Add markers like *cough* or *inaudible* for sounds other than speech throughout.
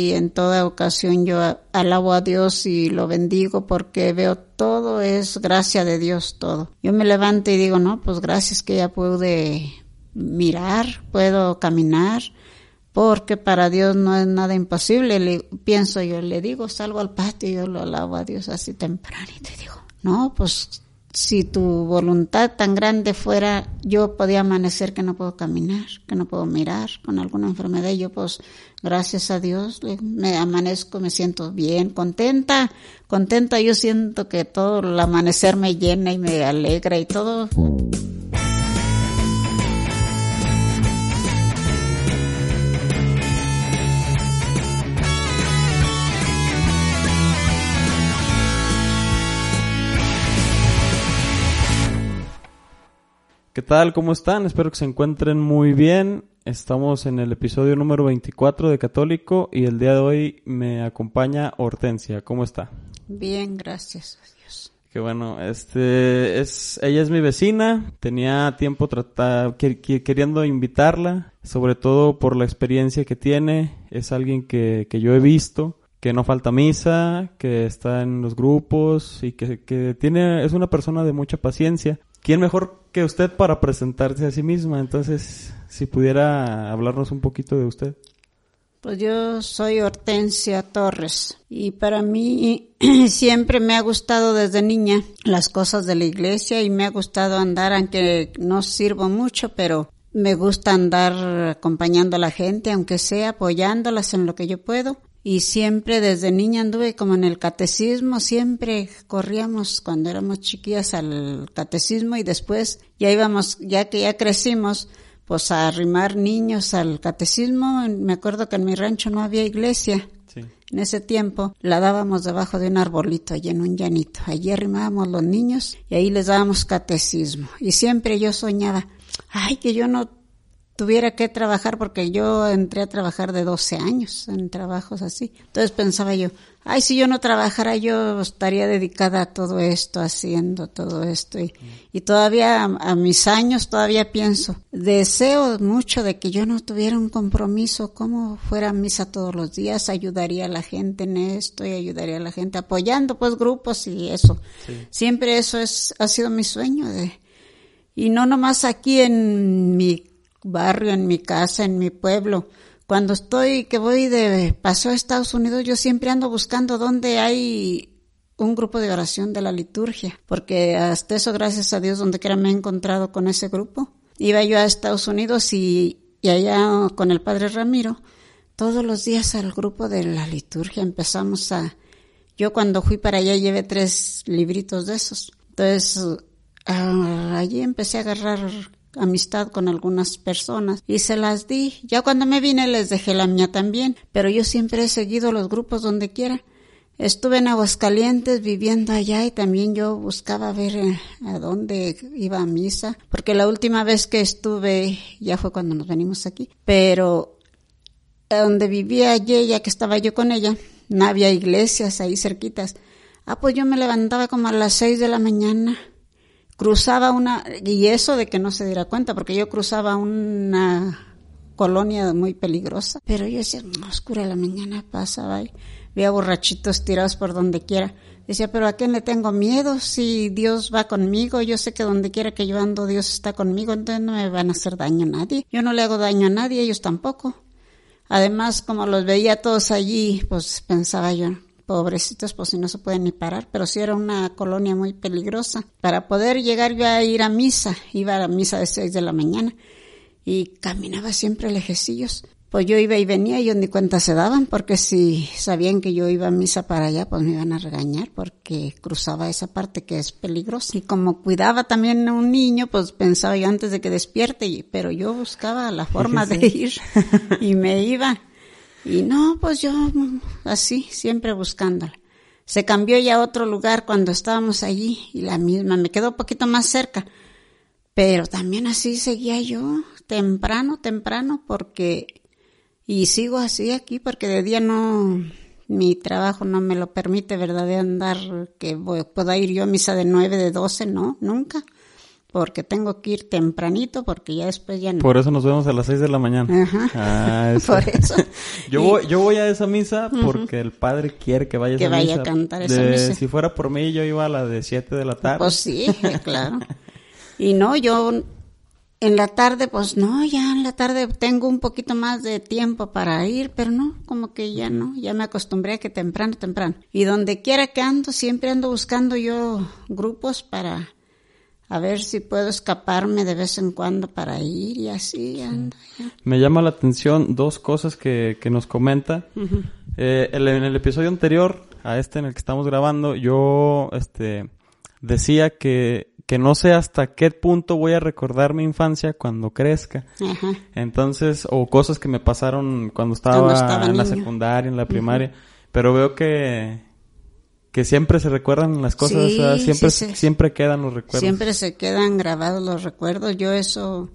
Y en toda ocasión yo alabo a Dios y lo bendigo porque veo todo es gracia de Dios, todo. Yo me levanto y digo, no, pues gracias que ya pude mirar, puedo caminar, porque para Dios no es nada imposible. Le, pienso yo, le digo, salgo al patio y yo lo alabo a Dios así temprano y digo, no, pues si tu voluntad tan grande fuera, yo podía amanecer que no puedo caminar, que no puedo mirar con alguna enfermedad. Y yo pues, gracias a Dios, me amanezco, me siento bien, contenta, contenta. Yo siento que todo el amanecer me llena y me alegra y todo. ¿Qué tal? ¿Cómo están? Espero que se encuentren muy bien. Estamos en el episodio número 24 de Católico y el día de hoy me acompaña Hortensia. ¿Cómo está? Bien, gracias a Dios. Qué bueno, este es ella es mi vecina, tenía tiempo tratar, queriendo invitarla, sobre todo por la experiencia que tiene, es alguien que, que yo he visto, que no falta misa, que está en los grupos y que, que tiene, es una persona de mucha paciencia ¿quién mejor que usted para presentarse a sí misma? Entonces, si pudiera hablarnos un poquito de usted. Pues yo soy Hortensia Torres y para mí *clears throat* siempre me ha gustado desde niña las cosas de la iglesia y me ha gustado andar, aunque no sirvo mucho, pero me gusta andar acompañando a la gente, aunque sea apoyándolas en lo que yo puedo y siempre desde niña anduve como en el catecismo, siempre corríamos cuando éramos chiquillas al catecismo y después ya íbamos, ya que ya crecimos, pues a arrimar niños al catecismo. Me acuerdo que en mi rancho no había iglesia. En ese tiempo la dábamos debajo de un arbolito, allí en un llanito. Allí arrimábamos los niños y ahí les dábamos catecismo. Y siempre yo soñaba, ay, que yo no tuviera que trabajar porque yo entré a trabajar de 12 años en trabajos así. Entonces pensaba yo, ay, si yo no trabajara yo estaría dedicada a todo esto, haciendo todo esto. Y, y todavía a, mis años todavía pienso, deseo mucho de que yo no tuviera un compromiso, como fuera misa todos los días, ayudaría a la gente en esto y ayudaría a la gente apoyando pues grupos y eso. Siempre eso es, ha sido mi sueño de, y no nomás aquí en mi barrio, en mi casa, en mi pueblo. Cuando estoy, que voy de paso a Estados Unidos, yo siempre ando buscando dónde hay un grupo de oración de la liturgia, porque hasta eso, gracias a Dios, donde quiera me he encontrado con ese grupo. Iba yo a Estados Unidos y, y allá con el padre Ramiro, todos los días al grupo de la liturgia empezamos a... Yo cuando fui para allá llevé tres libritos de esos. Entonces, ah, allí empecé a agarrar amistad con algunas personas y se las di. Ya cuando me vine les dejé la mía también, pero yo siempre he seguido los grupos donde quiera. Estuve en Aguascalientes viviendo allá y también yo buscaba ver eh, a dónde iba a misa, porque la última vez que estuve ya fue cuando nos venimos aquí, pero donde vivía allí, ya que estaba yo con ella, no había iglesias ahí cerquitas. Ah, pues yo me levantaba como a las seis de la mañana cruzaba una, y eso de que no se diera cuenta, porque yo cruzaba una colonia muy peligrosa, pero yo decía, no, oscura la mañana pasaba y veía borrachitos tirados por donde quiera. Decía, pero ¿a quién le tengo miedo? Si Dios va conmigo, yo sé que donde quiera que yo ando, Dios está conmigo, entonces no me van a hacer daño a nadie. Yo no le hago daño a nadie, ellos tampoco. Además, como los veía todos allí, pues pensaba yo, pobrecitos, pues si no se pueden ni parar, pero sí era una colonia muy peligrosa. Para poder llegar yo a ir a misa, iba a la misa de seis de la mañana y caminaba siempre lejecillos. Pues yo iba y venía y ellos ni cuenta se daban, porque si sabían que yo iba a misa para allá, pues me iban a regañar porque cruzaba esa parte que es peligrosa. Y como cuidaba también a un niño, pues pensaba yo antes de que despierte, pero yo buscaba la forma de ir y me iba. Y no, pues yo así, siempre buscándola. Se cambió ya a otro lugar cuando estábamos allí y la misma, me quedó un poquito más cerca. Pero también así seguía yo, temprano, temprano, porque, y sigo así aquí porque de día no, mi trabajo no me lo permite, ¿verdad? De andar, que pueda ir yo a misa de nueve, de doce, no, nunca porque tengo que ir tempranito porque ya después ya no. Por eso nos vemos a las 6 de la mañana. Ajá. *laughs* Ah, eso. *laughs* Por eso. *laughs* Yo, voy, yo voy a esa misa porque el padre quiere que vaya a Que esa vaya a cantar esa De- misa. Si fuera por mí, yo iba a la de 7 de la tarde. Pues sí, claro. Y no, yo en la tarde, pues no, ya en la tarde tengo un poquito más de tiempo para ir, pero no, como que ya no, ya me acostumbré a que temprano, temprano. Y donde quiera que ando, siempre ando buscando yo grupos para a ver si puedo escaparme de vez en cuando para ir y así ando. Me llama la atención dos cosas que, que nos comenta. Eh, el- en el episodio anterior, a este en el que estamos grabando, yo este, decía que, que no sé hasta qué punto voy a recordar mi infancia cuando crezca. Entonces, o cosas que me pasaron cuando estaba, Cuando estaba en la secundaria, en la primaria. Pero veo que, que siempre se recuerdan las cosas, Sí, o sea, siempre, sí, sí. siempre quedan los recuerdos. Siempre se quedan grabados los recuerdos. Yo eso,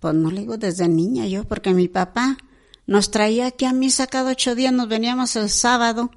pues no le digo desde niña yo, porque mi papá nos traía aquí a misa cada ocho días. Nos veníamos el sábado,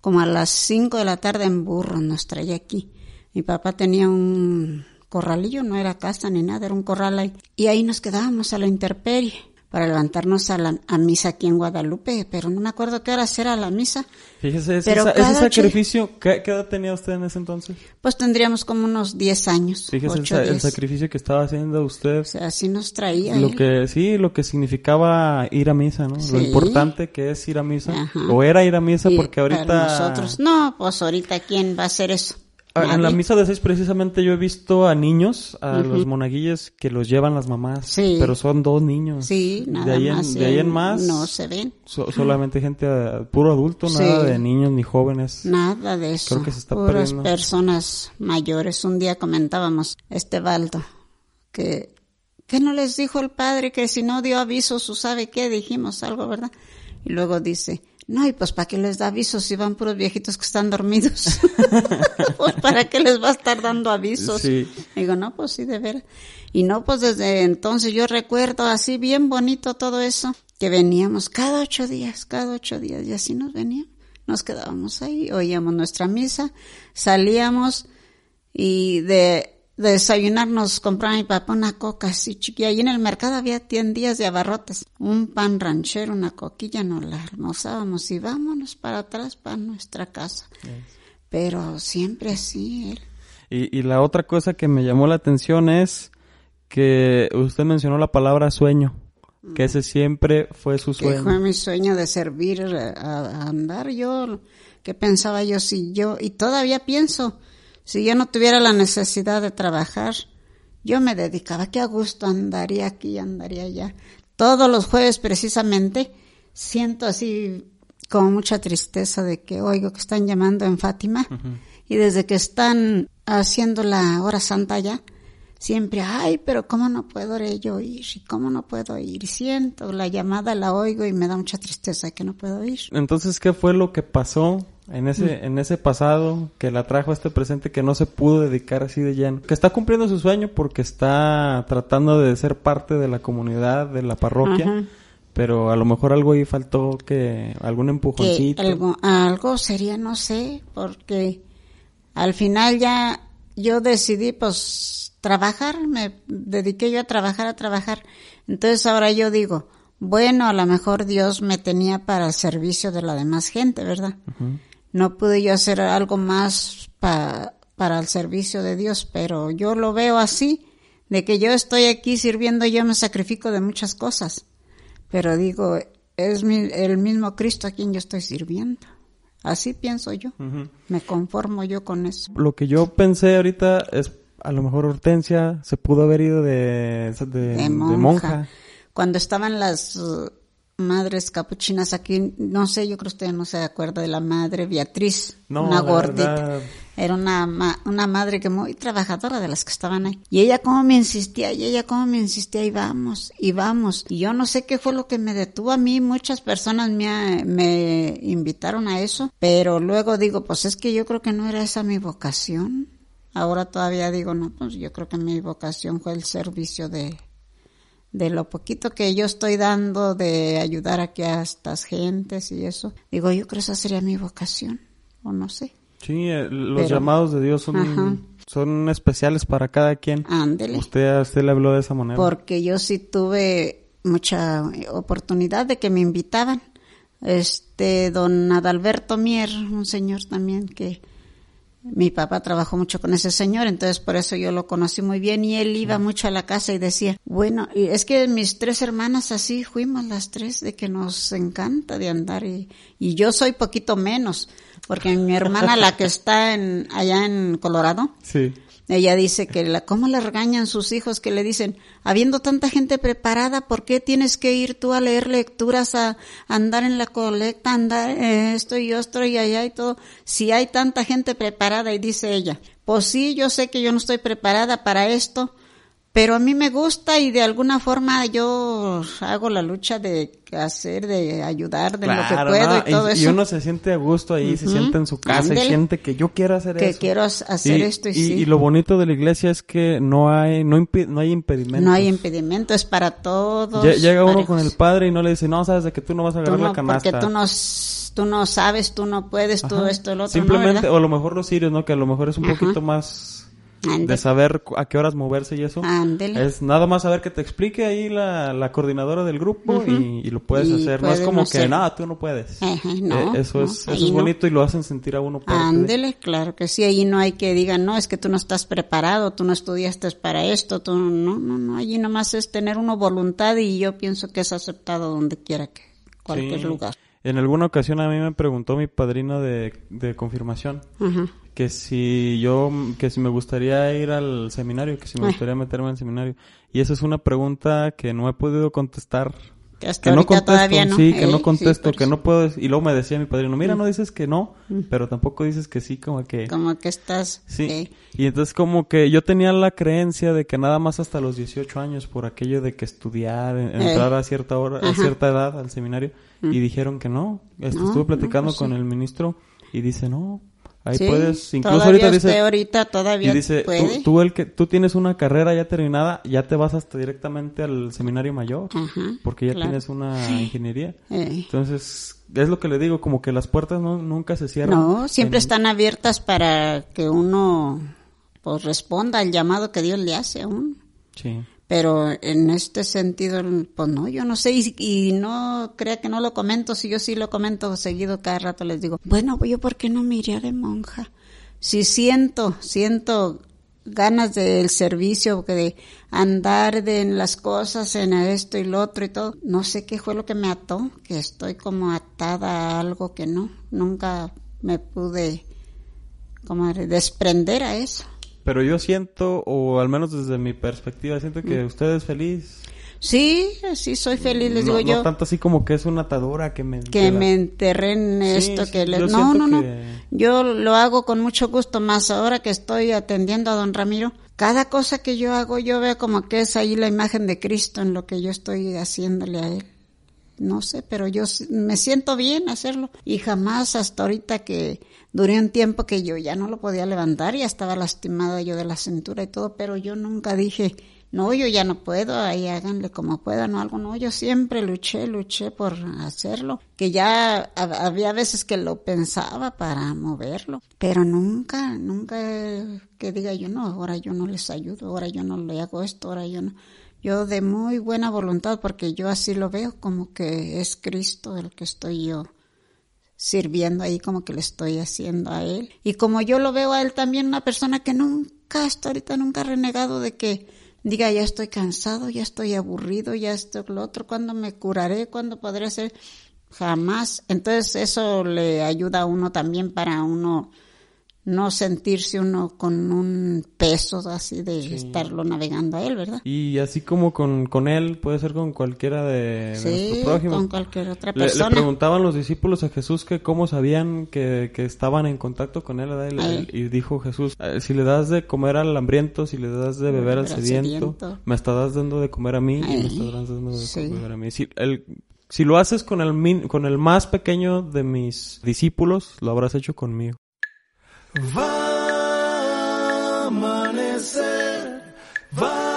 como a las cinco de la tarde en burro, nos traía aquí. Mi papá tenía un corralillo, no era casa ni nada, era un corral ahí. Y ahí nos quedábamos a la intemperie para levantarnos a, la, a misa aquí en Guadalupe, pero no me acuerdo qué horas era la misa. Fíjese, ese, Pero ese sacrificio, ¿qué, qué edad tenía usted en ese entonces? Pues tendríamos como unos diez años, Fíjese el, ocho, sa- el diez. sacrificio que estaba haciendo usted. O sea, así nos traía Lo él. que, sí, lo que significaba ir a misa, ¿no? Lo importante que es ir a misa. Ajá. O era ir a misa Y porque ahorita... para nosotros, no, pues ahorita quién va a hacer eso. Ah, En la misa de seis precisamente yo he visto a niños, a los monaguillos que los llevan las mamás, Sí. pero son dos niños. Sí, nada de ahí en, más. de ahí en eh, más, No se ven. so- solamente gente, ah, puro adulto, Sí. nada de niños ni jóvenes. Nada de eso. Creo que se está Puras perdiendo. personas mayores. Un día comentábamos, este Baldo, que, que no les dijo el padre que si no dio aviso, su sabe qué, dijimos algo, ¿verdad? Y luego dice, no, y pues para qué les da aviso si van puros viejitos que están dormidos. *laughs* pues para qué les va a estar dando avisos. Sí. Digo, no, pues sí, de veras. Y no, pues desde entonces yo recuerdo así bien bonito todo eso, que veníamos cada ocho días, cada ocho días, y así nos veníamos. Nos quedábamos ahí, oíamos nuestra misa, salíamos y de, de desayunar nos compraba mi papá una coca así chiquilla. Ahí en el mercado había tiendillas de abarrotes. Un pan ranchero, una coquilla, nos la almorzábamos y vámonos para atrás para nuestra casa. Pero siempre así, él. Y, y la otra cosa que me llamó la atención es que usted mencionó la palabra sueño, que ese siempre fue su que sueño. fue mi sueño de servir a, a andar yo que pensaba yo si yo y todavía pienso si yo no tuviera la necesidad de trabajar yo me dedicaba que a gusto andaría aquí andaría allá todos los jueves precisamente siento así como mucha tristeza de que oigo que están llamando en Fátima y desde que están haciendo la hora santa ya siempre, ay, pero ¿cómo no puedo yo ir? ¿Y cómo no puedo ir? Siento la llamada, la oigo y me da mucha tristeza que no puedo ir. Entonces, ¿qué fue lo que pasó en ese, en ese pasado que la trajo a este presente que no se pudo dedicar así de lleno? Que está cumpliendo su sueño porque está tratando de ser parte de la comunidad, de la parroquia, Ajá. pero a lo mejor algo ahí faltó que, algún Que empujoncito. algo, algo sería, no sé, porque al final ya yo decidí pues trabajar, me dediqué yo a trabajar, a trabajar. Entonces ahora yo digo, bueno, a lo mejor Dios me tenía para el servicio de la demás gente, ¿verdad? No pude yo hacer algo más pa- para el servicio de Dios, pero yo lo veo así, de que yo estoy aquí sirviendo, yo me sacrifico de muchas cosas. Pero digo, es mi- el mismo Cristo a quien yo estoy sirviendo. Así pienso yo. Me conformo yo con eso. Lo que yo pensé ahorita es, a lo mejor Hortensia se pudo haber ido de, de, De de monja. Cuando estaban las madres capuchinas aquí, no sé, yo creo que usted no se acuerda de la madre Beatriz, No, una gordita. verdad. Era una, ma- una madre que muy trabajadora de las que estaban ahí. Y ella como me insistía, y ella como me insistía, y vamos, y vamos. Y yo no sé qué fue lo que me detuvo a mí. Muchas personas me, me invitaron a eso, pero luego digo, pues es que yo creo que no era esa mi vocación. Ahora todavía digo, no, pues yo creo que mi vocación fue el servicio de, de lo poquito que yo estoy dando de ayudar aquí a estas gentes y eso. Digo, yo creo que esa sería mi vocación, o no sé. Sí, eh, los Pero- llamados de Dios son, Ajá. son especiales para cada quien. Ándele. Usted, usted le habló de esa manera. Porque yo sí tuve mucha oportunidad de que me invitaban. Este, don Adalberto Mier, un señor también que mi papá trabajó mucho con ese señor, entonces por eso yo lo conocí muy bien y él iba mucho a la casa y decía, bueno, y es que mis tres hermanas así fuimos las tres, de que nos encanta de andar y, y yo soy poquito menos, porque mi hermana, la que *laughs* está en, allá en Colorado, Sí. Ella dice que la, cómo le regañan sus hijos que le dicen, habiendo tanta gente preparada, ¿por qué tienes que ir tú a leer lecturas, a, andar en la colecta, andar eh, esto y otro y allá y todo? Si hay tanta gente preparada y dice ella, pues sí, yo sé que yo no estoy preparada para esto, pero a mí me gusta y de alguna forma yo hago la lucha de hacer, de ayudar, de lo que puedo ¿no? y todo y, eso. y uno se siente a gusto ahí, se siente en su casa Ándele. y siente que yo quiero hacer que eso. quiero hacer esto y, sí. y lo bonito de la iglesia es que no hay, no, no hay impedimentos. No hay impedimento, es para todos. Lle- Llega uno con el padre y no le dice, no, sabes de que tú no vas a agarrar la no, canasta. porque tú no, tú no sabes, tú no puedes, tú Ajá. esto, el otro, Simplemente, ¿no, o a lo mejor los sirios, ¿no? Que a lo mejor es un Ajá. poquito más Ándele. de saber a qué horas moverse y eso. Ándele. Es nada más saber que te explique ahí la, la coordinadora del grupo Ujú. y, y lo puedes Y hacer. No es como que, hacer. nada, tú no puedes. Ajá, no, Eh, eso no, es, eso es no. bonito y lo hacen sentir a uno Ándele, claro que sí, ahí no hay que digan, no, es que tú no estás preparado, tú no estudiaste para esto, tú no, no, no, allí nomás es tener uno voluntad y yo pienso que es aceptado donde quiera que, cualquier Sí. lugar. En alguna ocasión a mí me preguntó mi padrino de, de confirmación Ajá. Que si yo, que si me gustaría ir al seminario, que si me Eh. gustaría meterme al seminario. Y esa es una pregunta que no he podido contestar. Que hasta Que no contesto, todavía no. sí, que no contesto, que no puedo. Y luego me decía mi padrino, mira, no dices que no, pero tampoco dices que sí, como que... Como que estás, Sí, eh, y entonces como que yo tenía la creencia de que nada más hasta los 18 años, por aquello de que estudiar, Eh. entrar a cierta hora, a cierta edad al seminario, y dijeron que no. No, estuve platicando no, pues con sí. el ministro y dice, no, ahí sí, puedes, incluso ahorita usted dice, ahorita todavía y dice, puede. tú, tú el que, tú tienes una carrera ya terminada, ya te vas hasta directamente al seminario mayor, Ajá, porque ya claro. tienes una ingeniería. Eh. Entonces, es lo que le digo, como que las puertas no, nunca se cierran. No, siempre En- están abiertas para que uno pues responda al llamado que Dios le hace a uno. Sí. Pero en este sentido, pues no, yo no sé, y, y no crea que no lo comento, si yo sí lo comento seguido, cada rato les digo, bueno, yo por qué no me iría de monja. Si siento, siento ganas del servicio, de andar de en las cosas, en esto y lo otro y todo, no sé qué fue lo que me ató, que estoy como atada a algo que no, nunca me pude como desprender a eso. Pero yo siento, o al menos desde mi perspectiva, siento Mm. que usted es feliz. Sí, sí soy feliz, les no, digo no yo. tanto así como que es una atadura que me... que la- me enterré en esto sí, que no no no que- yo lo hago con mucho gusto más ahora que estoy atendiendo a don Ramiro cada cosa que yo hago yo veo como que es ahí la imagen de Cristo en lo que yo estoy haciéndole a él no sé pero yo me siento bien hacerlo y jamás hasta ahorita que duré un tiempo que yo ya no lo podía levantar ya estaba lastimada yo de la cintura y todo pero yo nunca dije no, yo ya no puedo, ahí háganle como puedan o algo, no, yo siempre luché, luché por hacerlo, que ya hab- había veces que lo pensaba para moverlo, pero nunca, nunca que diga yo, no, ahora yo no les ayudo, ahora yo no le hago esto, ahora yo no. Yo de muy buena voluntad, porque yo así lo veo, como que es Cristo el que estoy yo sirviendo ahí como que le estoy haciendo a él. Y como yo lo veo a él también, una persona que nunca, hasta ahorita nunca ha renegado de que diga, ya estoy cansado, ya estoy aburrido, ya esto, lo otro, ¿cuándo me curaré? ¿Cuándo podré ser? Jamás. Entonces eso le ayuda a uno también para uno no sentirse uno con un peso así de estarlo navegando a él, ¿verdad? Y así como con, con él, puede ser con cualquiera de, Sí, nuestro prójimo. con cualquier otra Le, le persona. preguntaban los discípulos a Jesús que cómo sabían que, que estaban en contacto con él. Y, dijo Jesús, "Eh, si le das de comer al hambriento, si le das de beber al sediento, sediento. me estarás dando de comer a mí y me Ay, estarás dando de sí. comer a mí. Si, el, si lo haces con el, min- con el más pequeño de mis discípulos, lo habrás hecho conmigo. Va amanecer, va a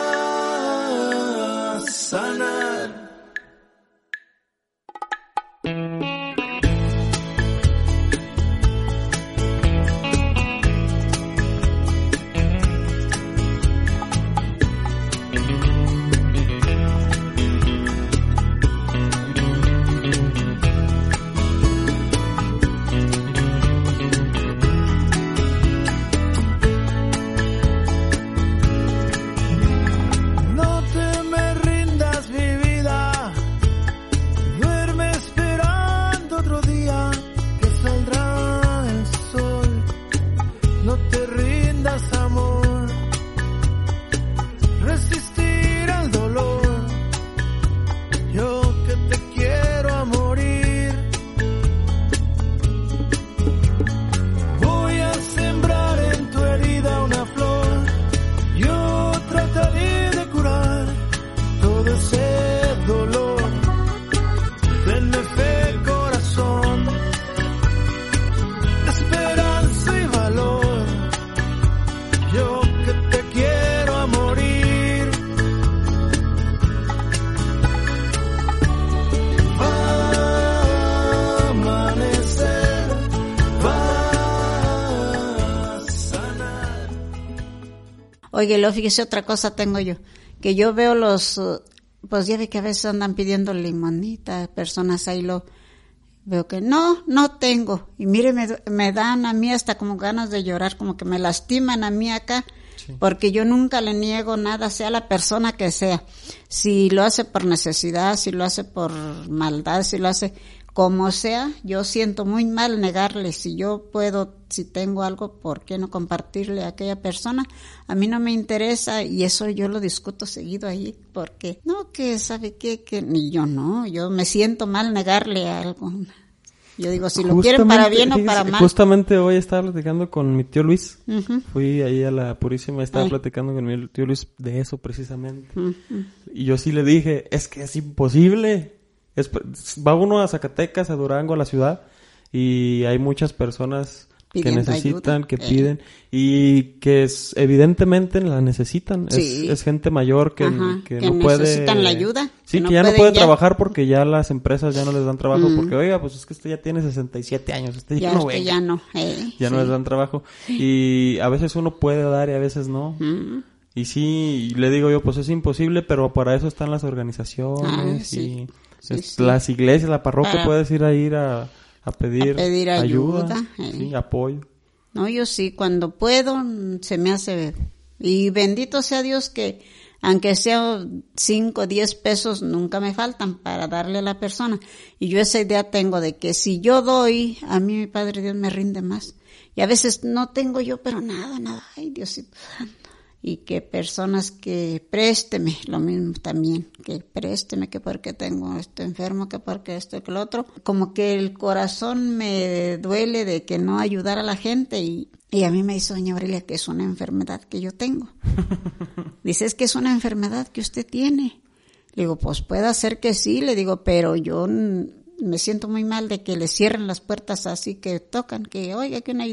Oye, lo fíjese, otra cosa tengo yo, que yo veo los, uh, pues ya ve que a veces andan pidiendo limonita, personas ahí lo, veo que no, no tengo. Y mire, me, me dan a mí hasta como ganas de llorar, como que me lastiman a mí acá, porque yo nunca le niego nada, sea la persona que sea. Si lo hace por necesidad, si lo hace por maldad, si lo hace como sea, yo siento muy mal negarle. Si yo puedo, si tengo algo, ¿por qué no compartirle a aquella persona? A mí no me interesa y eso yo lo discuto seguido ahí porque no, que sabe qué, que ni yo no, yo me siento mal negarle algo. Yo digo, si lo quieren para bien o para mal. Justamente hoy estaba platicando con mi tío Luis. Fui ahí a la Purísima, estaba Ay. platicando con mi tío Luis de eso precisamente. Y yo sí le dije, es que es imposible. Es- va uno a Zacatecas, a Durango, a la ciudad, y hay muchas personas que necesitan, ayuda. que Eh. piden, y que es, evidentemente la necesitan. Es- Sí. Es, gente mayor que, Ajá, que que no puede... necesitan la ayuda, Sí, que que, no ya no puede ya. trabajar porque ya las empresas ya no les dan trabajo, Mm. porque oiga, pues es que usted ya tiene 67 años, usted ya, Ya, no es que venga". ya no. eh, Ya no les dan trabajo. Y a veces uno puede dar y a veces no. Mm. Y sí, y le digo yo, pues es imposible, pero para eso están las organizaciones Ah, sí. y Sí, es- sí. las iglesias, la parroquia, Para- puedes ir a ir a, a pedir, A pedir ayuda, eh. sí, apoyo. No, yo sí, cuando puedo, se me hace. Y bendito sea Dios que, aunque sea cinco, diez pesos, nunca me faltan para darle a la persona. Y yo esa idea tengo de que si yo doy, a mí mi Padre Dios me rinde más. Y a veces no tengo yo, pero nada, nada. Ay, Diosito santo. Y que personas que présteme, lo mismo también, que présteme, que porque tengo esto enfermo, que porque esto, que lo otro. Como que el corazón me duele de que no ayudar a la gente y, y a mí me dice doña Aurelia que es una enfermedad que yo tengo. *laughs* Dice, es que es una enfermedad que usted tiene. Le digo, pues puede ser que sí, le digo, pero yo me siento muy mal de que le cierren las puertas así que tocan, que oiga que una...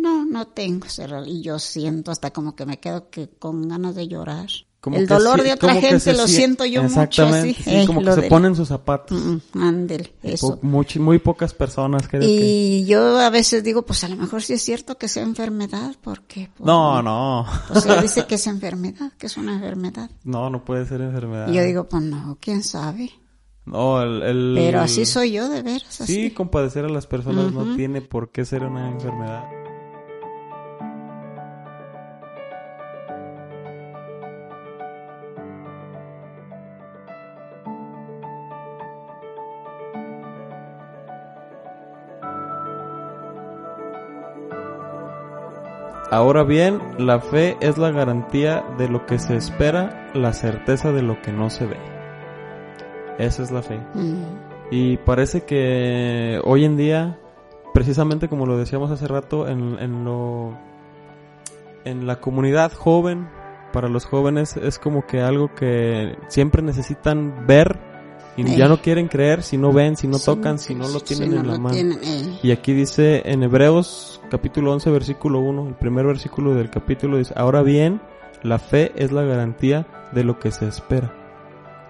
No, no tengo. Y yo siento hasta como que me quedo que con ganas de llorar. Como el dolor de otra gente lo sie- siento yo mucho Exactamente, así. sí, eh, como que se del- ponen sus zapatos. Mm, mm, eso. Po- muy pocas personas que... Y yo a veces digo, pues a lo mejor sí es cierto que sea enfermedad, porque... pues, No, no. Pues ella dice *laughs* que es enfermedad, que es una enfermedad. No, no puede ser enfermedad. Y yo digo, pues no, quién sabe. No, el... el- Pero así soy yo, de veras, así. Sí, compadecer a las personas no tiene por qué ser una enfermedad. Ahora bien, la fe es la garantía de lo que se espera, la certeza de lo que no se ve. Esa es la fe. Mm, Y parece que hoy en día, precisamente como lo decíamos hace rato, en, en lo en la comunidad joven, para los jóvenes es como que algo que siempre necesitan ver y Eh. ya no quieren creer si no ven, si no sí, tocan, si no lo si tienen no en la mano. tienen, eh. Y aquí dice en Hebreos capítulo 11 versículo 1, el primer versículo del capítulo dice, ahora bien, la fe es la garantía de lo que se espera.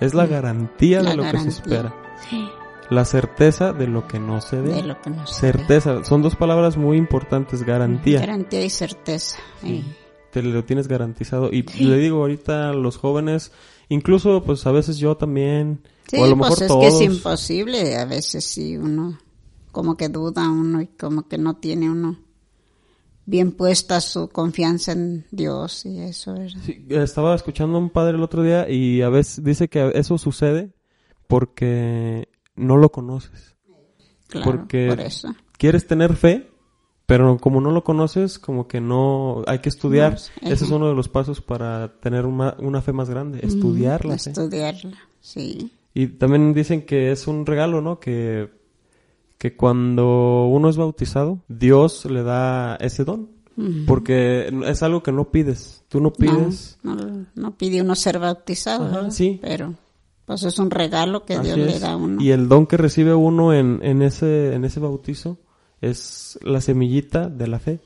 Es la Mm, garantía la de lo que se garantía. espera. Sí, La certeza de lo que no se ve. de lo que no se ve. certeza, son dos palabras muy importantes, garantía. Garantía y certeza. eh. Te lo tienes garantizado. Y le digo ahorita a los jóvenes, incluso pues a veces yo también, Sí, o a lo pues mejor es todos. que es imposible. A veces sí uno como que duda uno y como que no tiene uno bien puesta su confianza en Dios y eso. ¿verdad? Sí, estaba escuchando a un padre el otro día y a veces dice que eso sucede porque no lo conoces. Claro, Porque- por eso. Quieres tener fe, pero como no lo conoces, como que no hay que estudiar. No. Ese es uno de los pasos para tener una, una fe más grande, estudiar la fe. Estudiarla, sí. Y también dicen que es un regalo, ¿no? Que, que cuando uno es bautizado, Dios le da ese don. Porque es algo que no pides. Tú no pides. No, no, no pide uno ser bautizado, Ajá, sí. Pero pues es un regalo que Así Dios le da a uno. Y el don que recibe uno en, en ese, en ese bautizo es la semillita de la fe.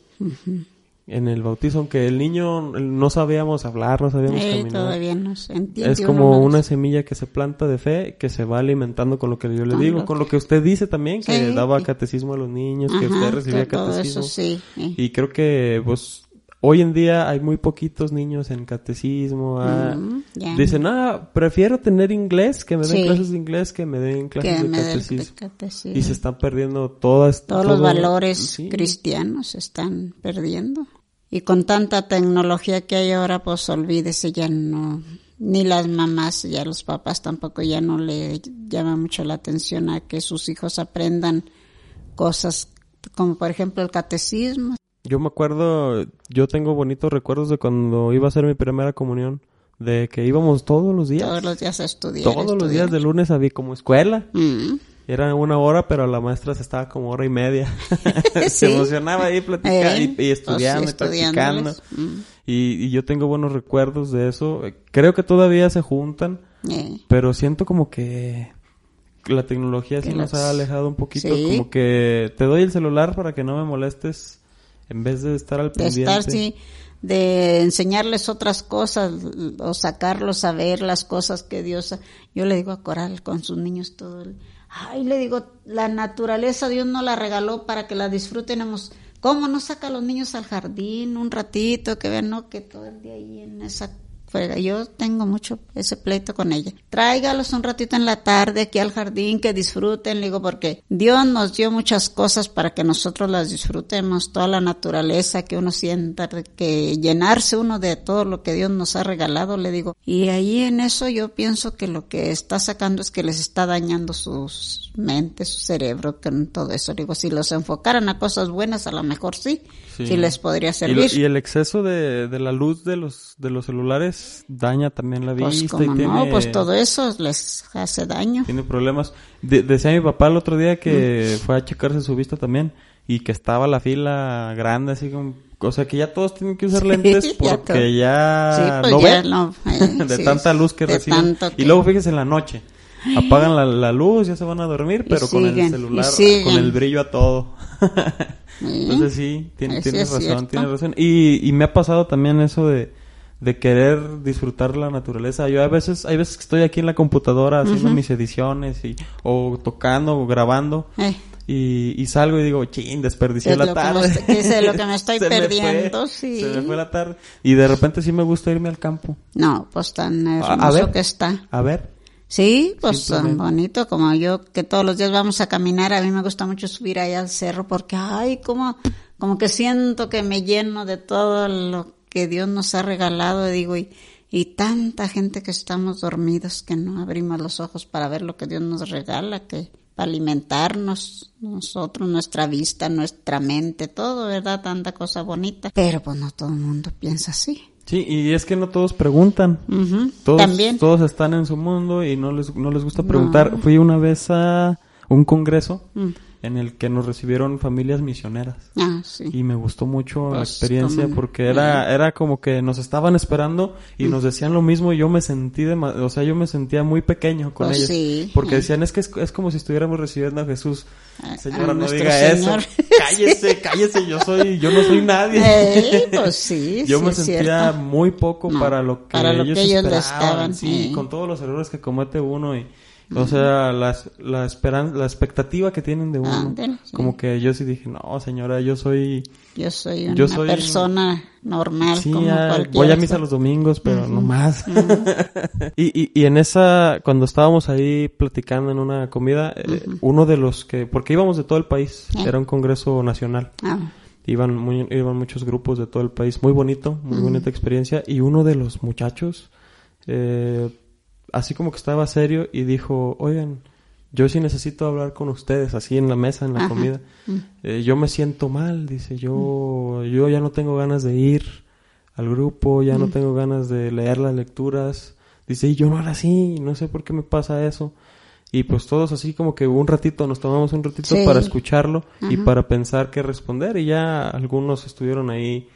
En el bautizo, aunque el niño no sabíamos hablar, no sabíamos caminar. todavía no se entiende. Es como una semilla que se planta de fe, que se va alimentando con lo que yo le Con digo, lo con lo que usted dice también, que Sí. daba catecismo a los niños, que usted recibía catecismo. eso sí. Y creo que, pues, hoy en día hay muy poquitos niños en catecismo. ah, Mm. Dicen, ah, prefiero tener inglés, que me den Sí. clases de inglés, que me den clases Que de me catecismo. Y se están perdiendo todas, Todos los valores sí. cristianos se están perdiendo. Y con tanta tecnología que hay ahora, pues olvídese, ya no, ni las mamás, ya los papás tampoco ya no le llama mucho la atención a que sus hijos aprendan cosas como por ejemplo el catecismo. Yo me acuerdo, yo tengo bonitos recuerdos de cuando iba a hacer mi primera comunión, de que íbamos todos los días. Todos los días a estudiar. Todos los días de lunes había como escuela. Mm. Era una hora, pero la maestra se estaba como hora y media. *laughs* *laughs* Sí. se emocionaba ahí platicando Eh, y, y pues sí, estudiando y practicando. estudiándoles. Mm. Y, y yo tengo buenos recuerdos de eso. Creo que todavía se juntan, Eh, pero siento como que la tecnología sí nos ha alejado un poquito. Sí. Como que te doy el celular para que no me molestes en vez de estar al de pendiente. estar, sí, de enseñarles otras cosas o sacarlos a ver las cosas que Dios... ha- Yo le digo a Coral con sus niños todo el... Ay, le digo, la naturaleza Dios nos la regaló para que la disfrutemos. ¿Cómo no saca a los niños al jardín un ratito, que vean, no, que todo el día ahí en esa fuera. Yo tengo mucho ese pleito con ella. Tráigalos un ratito en la tarde aquí al jardín, que disfruten, le digo, porque Dios nos dio muchas cosas para que nosotros las disfrutemos, toda la naturaleza que uno sienta, que llenarse uno de todo lo que Dios nos ha regalado, le digo. Y ahí en eso yo pienso que lo que está sacando es que les está dañando sus mentes, su cerebro, con todo eso. Le digo, si los enfocaran a cosas buenas, a lo mejor sí, Sí. sí, les podría Y, servir. lo- y el exceso de, de la luz de los de los celulares daña también la Pues vista como y tiene, no, pues todo eso les hace daño. tiene problemas. De- decía mi papá el otro día que fue a checarse su vista también y que estaba la fila grande así como o sea que ya todos tienen que usar lentes porque ya Sí, pues no ya ven no, *laughs* eh, de sí, tanta luz que reciben. Y luego fíjense en la noche. Apagan la, la luz, ya se van a dormir, pero con el celular, con el brillo a todo. *laughs* Entonces sí, tiene, tienes es razón, tienes razón. Y, y me ha pasado también eso de, de querer disfrutar la naturaleza. Yo a veces, hay veces que estoy aquí en la computadora haciendo mis ediciones y, o tocando o grabando. Eh, Y, y salgo y digo, chin, desperdicié Es la que me tarde. es de lo que me *laughs* estoy Se perdiendo, fue, sí. Se me fue la tarde. Y de repente sí me gusta irme al campo. no, pues tan A- hermoso a ver. que está. A ver. Sí, pues tan bonito como yo que todos los días vamos a caminar. A mí me gusta mucho subir allá al cerro porque, ay, como, como que siento que me lleno de todo lo que Dios nos ha regalado, digo, y, y tanta gente que estamos dormidos que no abrimos los ojos para ver lo que Dios nos regala, que para alimentarnos nosotros, nuestra vista, nuestra mente, todo, ¿verdad? Tanta cosa bonita. Pero pues no todo el mundo piensa así. Sí, y es que no todos preguntan. Ujú, Todos, También. todos están en su mundo y no les, no les gusta preguntar. Fui una vez a un congreso Mm. En el que nos recibieron familias misioneras. Ah, sí. Y me gustó mucho la Pues, experiencia porque era, era como que nos estaban esperando y nos decían lo mismo y yo me sentí, dema- o sea, yo me sentía muy pequeño con Pues ellos. sí. Porque Eh. decían, es que es, es como si estuviéramos recibiendo a Jesús. Señora, a no diga Señor. *laughs* *laughs* eso. Cállese, cállese, yo soy, yo no soy nadie. *laughs* Pues sí, Yo sí me sentía muy poco No, para lo que para lo ellos que ellos esperaban, estaban, sí, eh. con todos los errores que comete uno y o sea, la, la esperanza, la expectativa que tienen de uno. Ándale, sí. Como que yo sí dije, no, señora, yo soy Yo soy una Yo soy- persona normal Sí, como ah, cualquier voy a misa los domingos, pero no más. *laughs* y, y, y en esa, cuando estábamos ahí platicando en una comida, eh, uno de los que, porque íbamos de todo el país, Eh. era un congreso nacional. Ah, Iban, muy, iban muchos grupos de todo el país, muy bonito, muy bonita experiencia. Y uno de los muchachos, eh, así como que estaba serio y dijo, oigan, yo sí necesito hablar con ustedes, así en la mesa, en la Ajá. comida. Eh, yo me siento mal, dice, yo, yo ya no tengo ganas de ir al grupo, ya no tengo ganas de leer las lecturas. Dice, y yo no era así, no sé por qué me pasa eso. Y pues todos así como que un ratito, nos tomamos un ratito Sí. para escucharlo y para pensar qué responder. Y ya algunos estuvieron ahí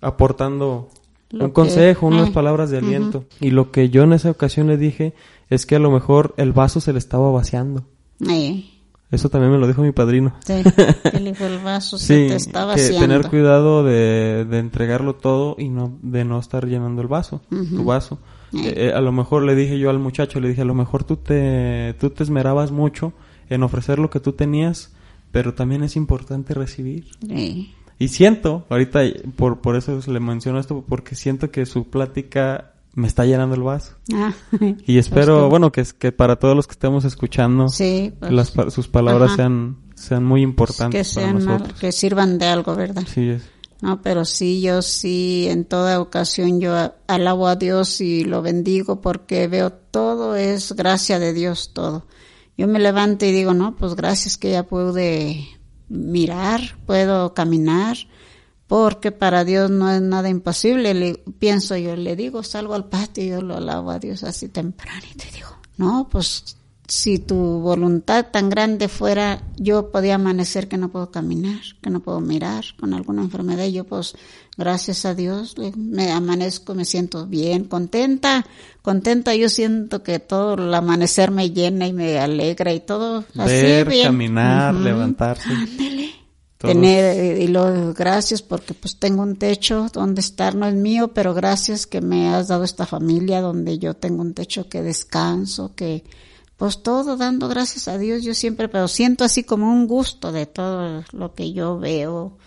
aportando un que- consejo, unas ah, palabras de aliento. Y lo que yo en esa ocasión le dije es que a lo mejor el vaso se le estaba vaciando. eh, Eso también me lo dijo mi padrino. sí, *laughs* el hijo del vaso se Sí, te estaba que haciendo. tener cuidado de, de entregarlo todo y no de no estar llenando el vaso, tu vaso. Eh, eh, a lo mejor le dije yo al muchacho, le dije, a lo mejor tú te, tú te esmerabas mucho en ofrecer lo que tú tenías, pero también es importante recibir. Sí. Y siento, ahorita por, por eso le menciono esto, porque siento que su plática me está llenando el vaso. Ah, Y espero, pues, bueno, que, que para todos los que estemos escuchando, sí, pues, las, sus palabras Ajá. sean, sean muy que importantes para sean al- nosotros. que sirvan de algo, ¿verdad? Sí, es. No, pero sí, yo sí, en toda ocasión yo alabo a Dios y lo bendigo porque veo todo es gracia de Dios, todo. Yo me levanto y digo, no, pues gracias que ya pude mirar, puedo caminar, porque para Dios no es nada imposible. Le, pienso yo, le digo, salgo al patio y yo lo alabo a Dios así tempranito y digo, no, pues si tu voluntad tan grande fuera, yo podía amanecer que no puedo caminar, que no puedo mirar con alguna enfermedad y yo pues gracias a Dios me amanezco, me siento bien, contenta, contenta, yo siento que todo el amanecer me llena y me alegra y todo así Ver, bien. caminar, levantarse. Todos- Tener, eh, y lo, gracias porque pues tengo un techo donde estar, no es mío, pero gracias que me has dado esta familia donde yo tengo un techo que descanso, que pues todo dando gracias a Dios, yo siempre, pero siento así como un gusto de todo lo que yo veo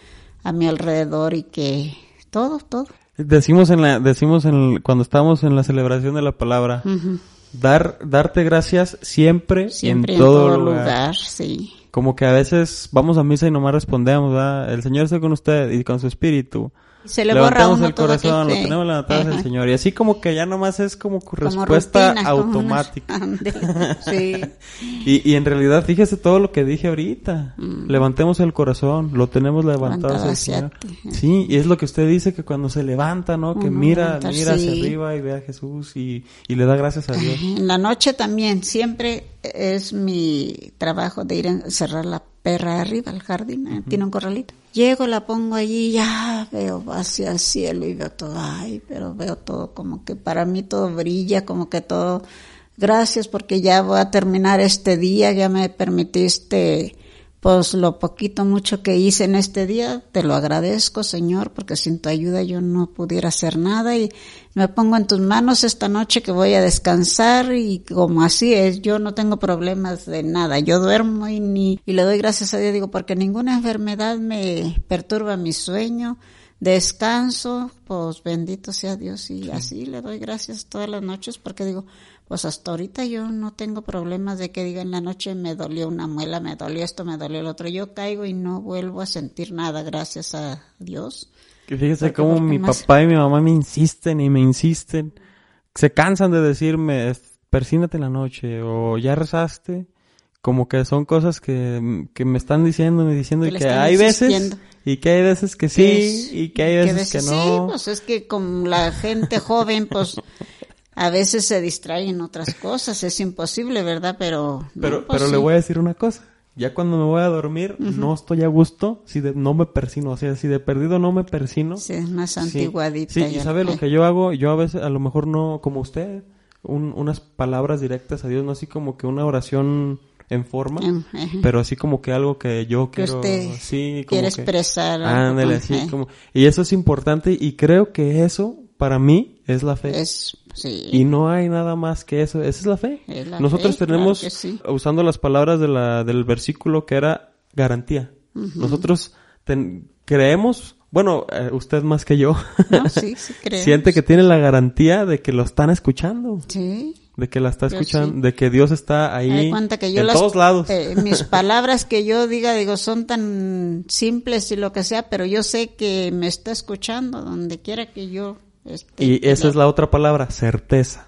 a mi alrededor y que todo, todo. Decimos en la, decimos en, cuando estamos en la celebración de la palabra, Ujú. dar, darte gracias siempre, Siempre en en todo, todo lugar. lugar, sí. Como que a veces vamos a misa y nomás respondemos, ¿verdad? El Señor está con usted y con su espíritu. Se le borra Levantamos uno el todo corazón, aquel- lo tenemos levantado hacia el. Señor. Y así como que ya nomás es como Como respuesta rutina, como una- automática. *laughs* Sí. *laughs* Y, y en realidad, fíjese todo lo que dije ahorita. Mm. Levantemos el corazón, lo tenemos levantado Levantado hacia el Señor. ti. Sí, y es lo que usted dice que cuando se levanta, ¿no? Que Ujú, mira, levantar, mira hacia sí. arriba y ve a Jesús y, y le da gracias a Dios. En la noche también, siempre es mi trabajo de ir a cerrar la perra arriba al jardín, eh, tiene un corralito. Llego, la pongo allí, ya veo hacia el cielo y veo todo, ay, pero veo todo como que para mí todo brilla, como que todo, gracias porque ya voy a terminar este día, ya me permitiste pues lo poquito mucho que hice en este día, te lo agradezco, Señor, porque sin tu ayuda yo no pudiera hacer nada y me pongo en tus manos esta noche que voy a descansar y como así es, yo no tengo problemas de nada, yo duermo y ni y le doy gracias a Dios digo porque ninguna enfermedad me perturba mi sueño, descanso, pues bendito sea Dios y así le doy gracias todas las noches porque digo, pues hasta ahorita yo no tengo problemas de que diga en la noche me dolió una muela, me dolió esto, me dolió el otro. Yo caigo y no vuelvo a sentir nada, gracias a Dios. Que fíjese cómo porque mi más- papá y mi mamá me insisten y me insisten. Se cansan de decirme, "Es- persínate en la noche o ya rezaste. Como que son cosas que, que me están diciendo y diciendo Que y que hay veces y que hay veces que sí y que hay veces que, Sí, no. pues es que con la gente joven, pues *laughs* a veces se distrae en otras cosas, es imposible, ¿verdad? Pero, no, Pero, pues pero le voy a decir una cosa. Ya cuando me voy a dormir, no estoy a gusto si de- no me persino. O sea, si de perdido no me persino. Sí, es más antiguadita. Sí, y sabe lo que yo hago, yo a veces, a lo mejor no como usted, un- unas palabras directas a Dios, no así como que una oración en forma, pero así como que algo que yo que quiero, usted sí, como quiere que- expresar. ándale, así como, y eso es importante y creo que eso para mí es la fe. Es, sí. Y no hay nada más que eso, esa es la fe. Es la Nosotros fe, tenemos, claro que sí. usando las palabras de la, del versículo que era garantía. Nosotros ten- creemos, bueno, eh, usted más que yo, No, sí, *laughs* siente que tiene la garantía de que lo están escuchando, Sí. de que la está escuchando, de que Dios está ahí cuenta que yo en las- todos lados. eh, mis *laughs* palabras que yo diga, digo, son tan simples y lo que sea, pero yo sé que me está escuchando donde quiera que yo esté. y esa es la otra palabra, certeza.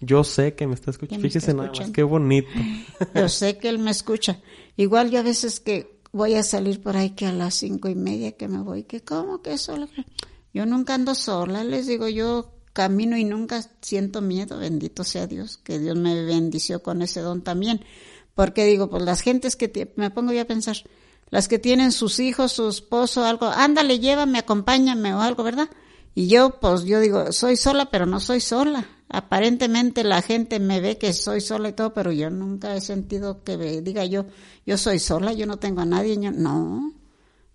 Yo sé que me está escuchando. Me está Fíjese nada más, qué bonito. *laughs* Yo sé que él me escucha. Igual yo a veces que voy a salir por ahí que a las cinco y media que me voy, que cómo que sola. Yo nunca ando sola, les digo, yo camino y nunca siento miedo, bendito sea Dios, que Dios me bendició con ese don también. Porque digo, pues las gentes que me pongo yo a pensar, las que tienen sus hijos, su esposo, algo, ándale, llévame, acompáñame o algo, ¿verdad? Y yo, pues yo digo, soy sola, pero no soy sola. Aparentemente la gente me ve que soy sola y todo, pero yo nunca he sentido que me diga yo, yo soy sola, yo no tengo a nadie, yo, no.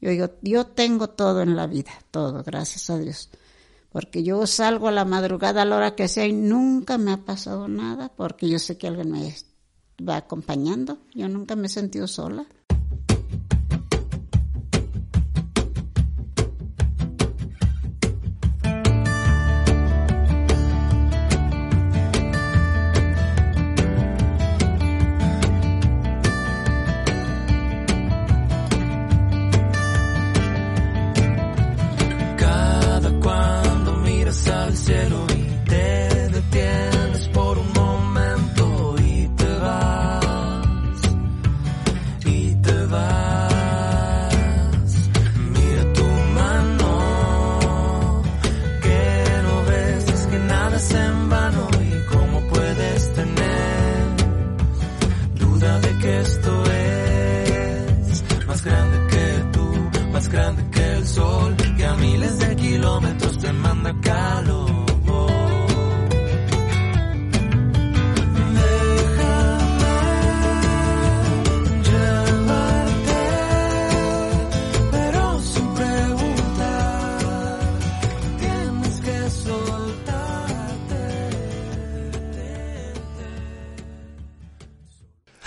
Yo digo, yo tengo todo en la vida, todo, gracias a Dios. Porque yo salgo a la madrugada a la hora que sea y nunca me ha pasado nada, porque yo sé que alguien me va acompañando. Yo nunca me he sentido sola.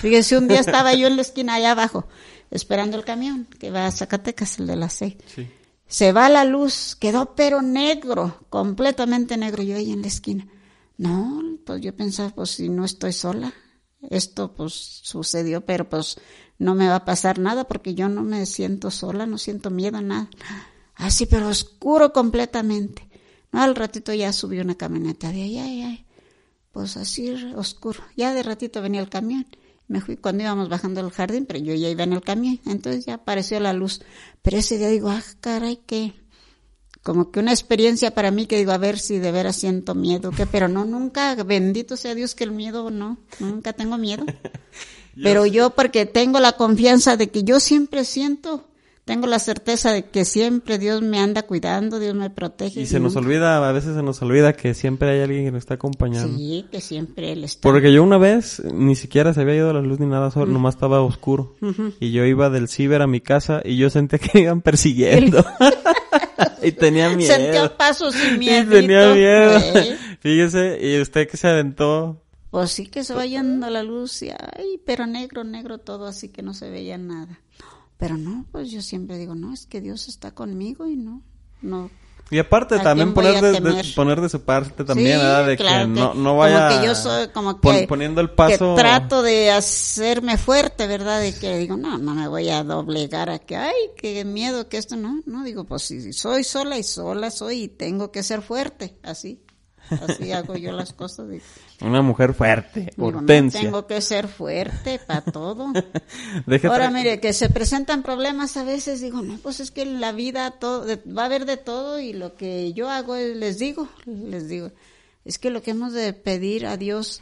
Fíjese, un día estaba yo en la esquina allá abajo, esperando el camión que va a Zacatecas, el de las seis. Sí. Se va la luz, quedó pero negro, completamente negro, yo ahí en la esquina. No, pues yo pensaba, pues si no estoy sola, esto pues sucedió, pero pues no me va a pasar nada porque yo no me siento sola, no siento miedo, nada. Así, pero oscuro completamente. No, al ratito ya subió una camioneta de ahí, ay, ay. Pues así oscuro. Ya de ratito venía el camión. Me fui cuando íbamos bajando el jardín, pero yo ya iba en el camión. Entonces ya apareció la luz. Pero ese día digo, ah, caray, que como que una experiencia para mí que digo, a ver si de veras siento miedo, que pero no, nunca, bendito sea Dios que el miedo no, nunca tengo miedo. *laughs* Pero yo porque tengo la confianza de que yo siempre siento, tengo la certeza de que siempre Dios me anda cuidando, Dios me protege. Y se nos olvida, a veces se nos olvida que siempre hay alguien que nos está acompañando. Sí, que siempre Él está. Porque yo una vez ni siquiera se había ido la luz ni nada, solo, nomás estaba oscuro. Y yo iba del ciber a mi casa y yo sentía que me iban persiguiendo. *laughs* y tenía *laughs* miedo. Sentía pasos sin Y *laughs* miedo. tenía miedo. ¿eh? Fíjese, y usted que se aventó. Pues sí que se va yendo la luz y ay, pero negro, negro todo, así que no se veía nada. Pero no, pues yo siempre digo, no, es que Dios está conmigo y no, no. Y aparte ¿A también poner de, poner de su parte también, Sí, ¿verdad? De claro que, no, que- no vaya Como que yo soy, como que. poniendo el paso. Que trato de hacerme fuerte, ¿verdad? De que digo, no, no me voy a doblegar a que, ay, qué miedo que esto, no. No, digo, pues si soy sola y sola soy y tengo que ser fuerte, así. Así hago yo las cosas. Una mujer fuerte, digo, no, hortensia. tengo que ser fuerte para todo. *laughs* Ahora mire, que se presentan problemas a veces, digo, no, pues es que en la vida todo, va a haber de todo y lo que yo hago, es- les digo, les digo, es que lo que hemos de pedir a Dios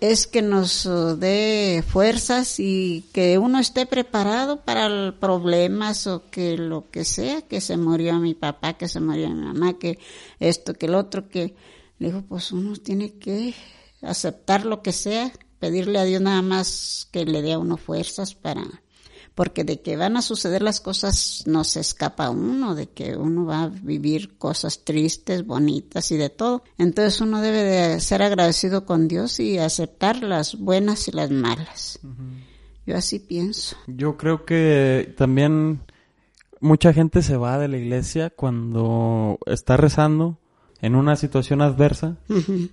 es que nos uh, dé fuerzas y que uno esté preparado para problemas o que lo que sea, que se murió mi papá, que se murió mi mamá, que esto, que el otro, que le digo, pues uno tiene que aceptar lo que sea, pedirle a Dios nada más que le dé a uno fuerzas para, porque de que van a suceder las cosas no se escapa uno, de que uno va a vivir cosas tristes, bonitas y de todo. Entonces uno debe de ser agradecido con Dios y aceptar las buenas y las malas. Yo así pienso. Yo creo que también mucha gente se va de la iglesia cuando está rezando en una situación adversa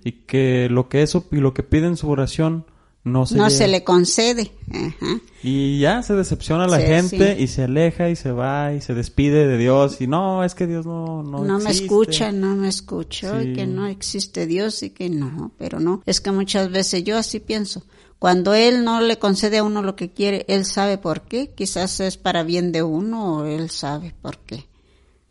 y que lo que eso y lo que pide en su oración no se no se le concede. Ajá. y ya se decepciona la Sí, gente sí. y se aleja y se va y se despide de Dios y no es que Dios no no, No, me escucha, no me escuchó Sí. y que no existe Dios y que no, pero no. Es que muchas veces yo así pienso. Cuando Él no le concede a uno lo que quiere, Él sabe por qué. Quizás es para bien de uno o Él sabe por qué.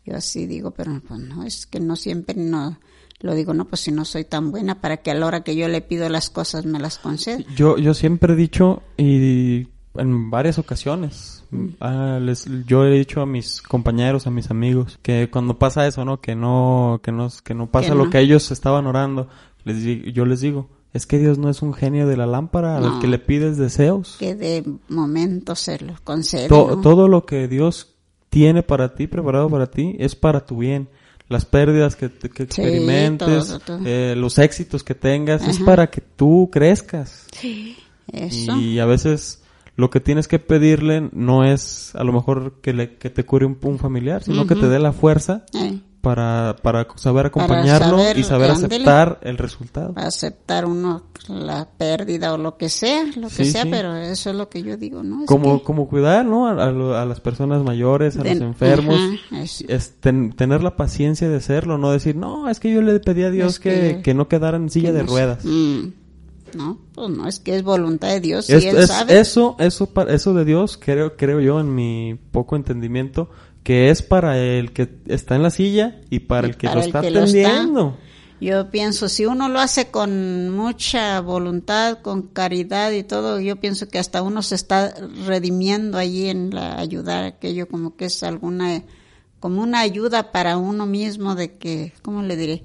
Yo así digo, pero pues no, es que no siempre no. Lo digo, no, pues si no soy tan buena para que a la hora que yo le pido las cosas me las conceda. Yo, yo siempre he dicho y en varias ocasiones, ah, les, yo he dicho a mis compañeros, a mis amigos, que cuando pasa eso, ¿no? Que no, que no, que no pasa Que lo no. que ellos estaban orando, les yo les digo, es que Dios no es un genio de la lámpara al No. que le pides deseos. Que de momento se lo concede. To- ¿no? Todo lo que Dios tiene para ti, preparado para ti, es para tu bien. Las pérdidas que, te- que Sí, experimentes, todo, todo. eh, los éxitos que tengas, es para que tú crezcas. Eso. Y a veces lo que tienes que pedirle no es a lo mejor que, le, que te cure un, un familiar, sino que te dé la fuerza Eh, para, para saber acompañarlo saber, y saber aceptar el resultado. aceptar uno la pérdida o lo que sea, lo que sea, sí. pero eso es lo que yo digo, ¿no? Es Como, que como cuidar, ¿no? A, a a las personas mayores, a de- los enfermos. ajá. Es ten- tener la paciencia de hacerlo, no decir, no, es que yo le pedí a Dios Es que, que- que no quedara en silla de ruedas. Mm, no, pues no, es que es voluntad de Dios y Él es- sabe. eso, eso, eso de Dios, creo, creo yo en mi poco entendimiento, que es para el que está en la silla y para Y el que para lo el está que lo está. atendiendo. Yo pienso, si uno lo hace con mucha voluntad, con caridad y todo, yo pienso que hasta uno se está redimiendo allí en la ayudar aquello como que es alguna, como una ayuda para uno mismo de que, ¿cómo le diré?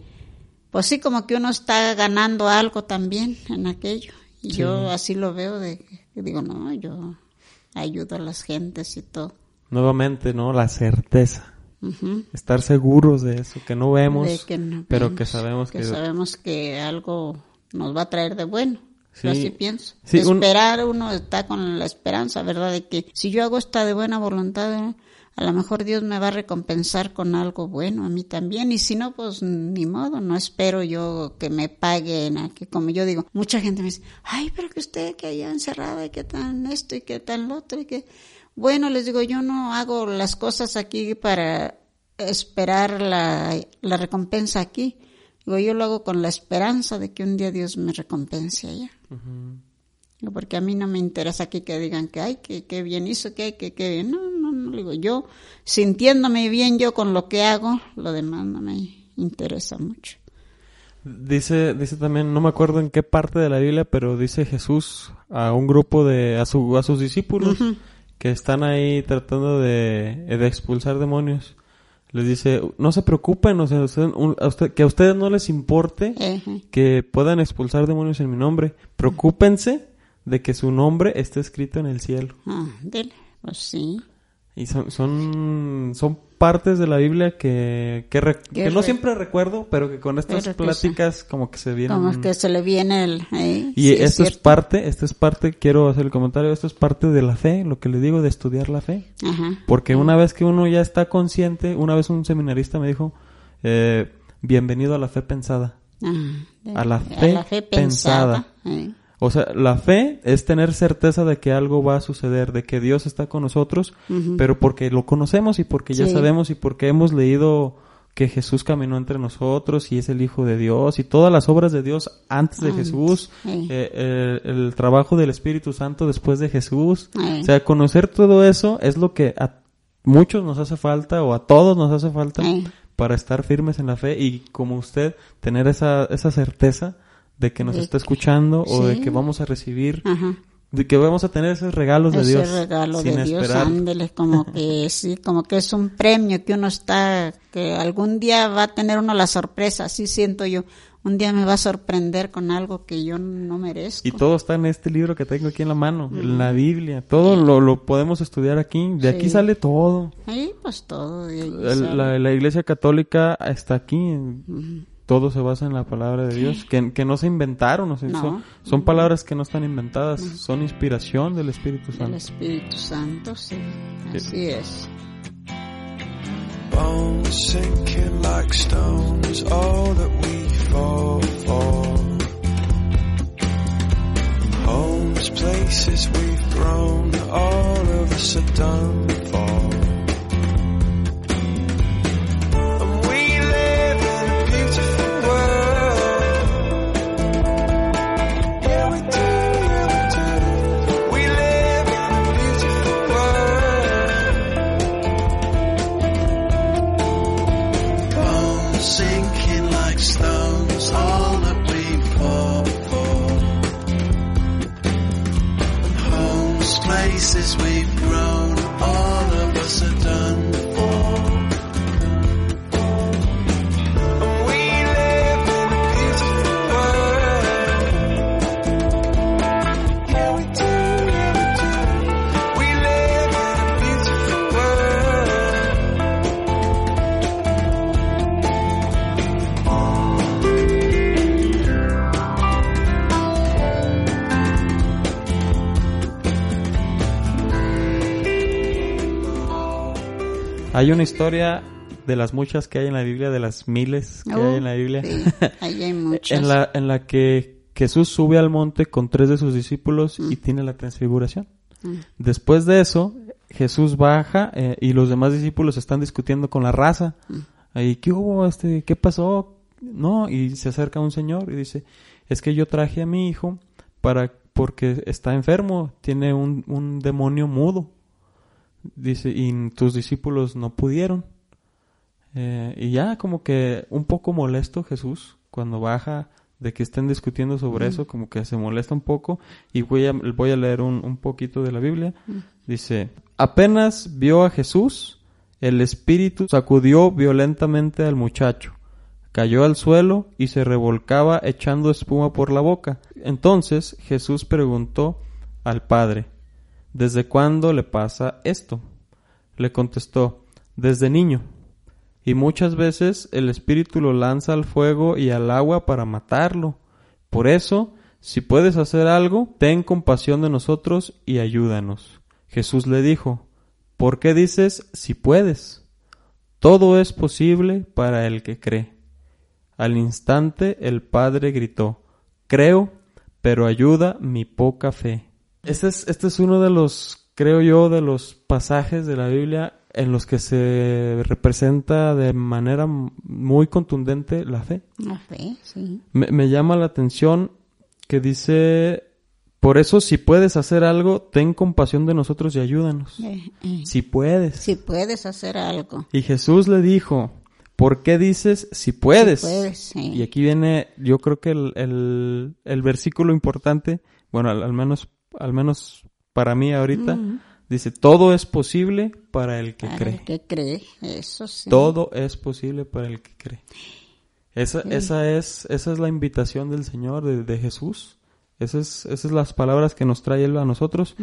Pues sí, como que uno está ganando algo también en aquello. Y yo así lo veo de que digo, no, yo ayudo a las gentes y todo. Nuevamente, ¿no? La certeza. Estar seguros de eso, que no vemos, que no pero vemos, que sabemos que... sabemos que algo nos va a traer de bueno. Yo Sí. así pienso. Sí, un- Esperar, uno está con la esperanza, ¿verdad? De que si yo hago esta de buena voluntad, ¿eh? A lo mejor Dios me va a recompensar con algo bueno a mí también. Y si no, pues ni modo, no espero yo que me paguen. a que como yo digo, mucha gente me dice, ay, pero que usted que allá encerrada y que tan esto y que tan lo otro y que... Bueno, les digo, yo no hago las cosas aquí para esperar la, la recompensa aquí. Digo, yo lo hago con la esperanza de que un día Dios me recompense allá. Digo, Porque a mí no me interesa aquí que digan que, ay, que, que bien hizo, que, que, que bien. No. Digo, yo, sintiéndome bien yo con lo que hago, lo demás no me interesa mucho. Dice, dice también, no me acuerdo en qué parte de la Biblia, pero dice Jesús a un grupo de, a, su, a sus discípulos que están ahí tratando de, de expulsar demonios. Les dice, no se preocupen, o sea, usted- un- a usted- que a ustedes no les importe que puedan expulsar demonios en mi nombre. Preocúpense de que su nombre esté escrito en el cielo. Ah, dele, pues sí. Y son, son, son partes de la Biblia que, que, re- Que no re- siempre recuerdo, pero que con estas pláticas como que se vienen. Como que se le viene el... eh, Y sí, esto es parte, esto es parte, quiero hacer el comentario, esto es parte de la fe, lo que le digo de estudiar la fe. Ajá. Porque una vez que uno ya está consciente, una vez un seminarista me dijo, eh, bienvenido a la fe pensada. Ah, de- A la fe pensada. eh. O sea, la fe es tener certeza de que algo va a suceder, de que Dios está con nosotros, pero porque lo conocemos y porque ya Sí. sabemos y porque hemos leído que Jesús caminó entre nosotros y es el Hijo de Dios y todas las obras de Dios antes de Antes, Jesús, sí. eh, el, el trabajo del Espíritu Santo después de Jesús. Sí. O sea, conocer todo eso es lo que a muchos nos hace falta o a todos nos hace falta para estar firmes en la fe y como usted tener esa, esa certeza de que nos De está escuchando o de sí. que vamos a recibir, Ajá. de que vamos a tener esos regalos de Ese Dios regalo sin de Dios, ándele, como que *laughs* sí, como que es un premio que uno está, que algún día va a tener uno la sorpresa, así siento yo, un día me va a sorprender con algo que yo no merezco. Y todo está en este libro que tengo aquí en la mano, en la Biblia. Todo lo, lo podemos estudiar aquí. De aquí Sí. sale todo. Ahí pues todo. de sale. la, la iglesia católica está aquí. Todo se basa en la palabra de Dios, que, que no se inventaron. o sea, No. son, son palabras que no están inventadas, son inspiración del Espíritu El Santo. Espíritu Santo, sí, así es. Bones sinking like stones, all Hay una historia de las muchas que hay en la Biblia, de las miles que Uh, hay en la Biblia, sí, ahí hay *laughs* muchas. en, la, en la que Jesús sube al monte con tres de sus discípulos y tiene la transfiguración. Mm. Después de eso, Jesús baja eh, y los demás discípulos están discutiendo con la raza. Ahí, ¿qué hubo? Este, ¿Qué pasó? No, y se acerca un señor y dice, es que yo traje a mi hijo para porque está enfermo, tiene un, un demonio mudo. Dice, y tus discípulos no pudieron. Eh, y ya como que un poco molesto Jesús cuando baja de que estén discutiendo sobre eso, como que se molesta un poco y voy a, voy a leer un, un poquito de la Biblia. Dice, apenas vio a Jesús, el espíritu sacudió violentamente al muchacho, cayó al suelo y se revolcaba echando espuma por la boca. Entonces Jesús preguntó al padre, ¿desde cuándo le pasa esto? Le contestó, desde niño. Y muchas veces el espíritu lo lanza al fuego y al agua para matarlo. Por eso, si puedes hacer algo, ten compasión de nosotros y ayúdanos. Jesús le dijo, ¿por qué dices si puedes? Todo es posible para el que cree. Al instante el padre gritó, Creo, pero ayuda mi poca fe. Este es, este es uno de los, creo yo, de los pasajes de la Biblia en los que se representa de manera muy contundente la fe. La fe, sí. Me, me llama la atención que dice, por eso si puedes hacer algo, ten compasión de nosotros y ayúdanos. Eh, eh. Si puedes. Si puedes hacer algo. Y Jesús le dijo, ¿por qué dices si puedes? Si puedes, sí. Y aquí viene, yo creo que el, el, el versículo importante, bueno, al, al menos, al menos para mí ahorita, Mm. dice, todo es posible para el que Para cree. el que cree, eso sí. Todo es posible para el que cree. Esa, esa es, esa es la invitación del Señor, de, de Jesús. Esas, es- esas las palabras que nos trae Él a nosotros.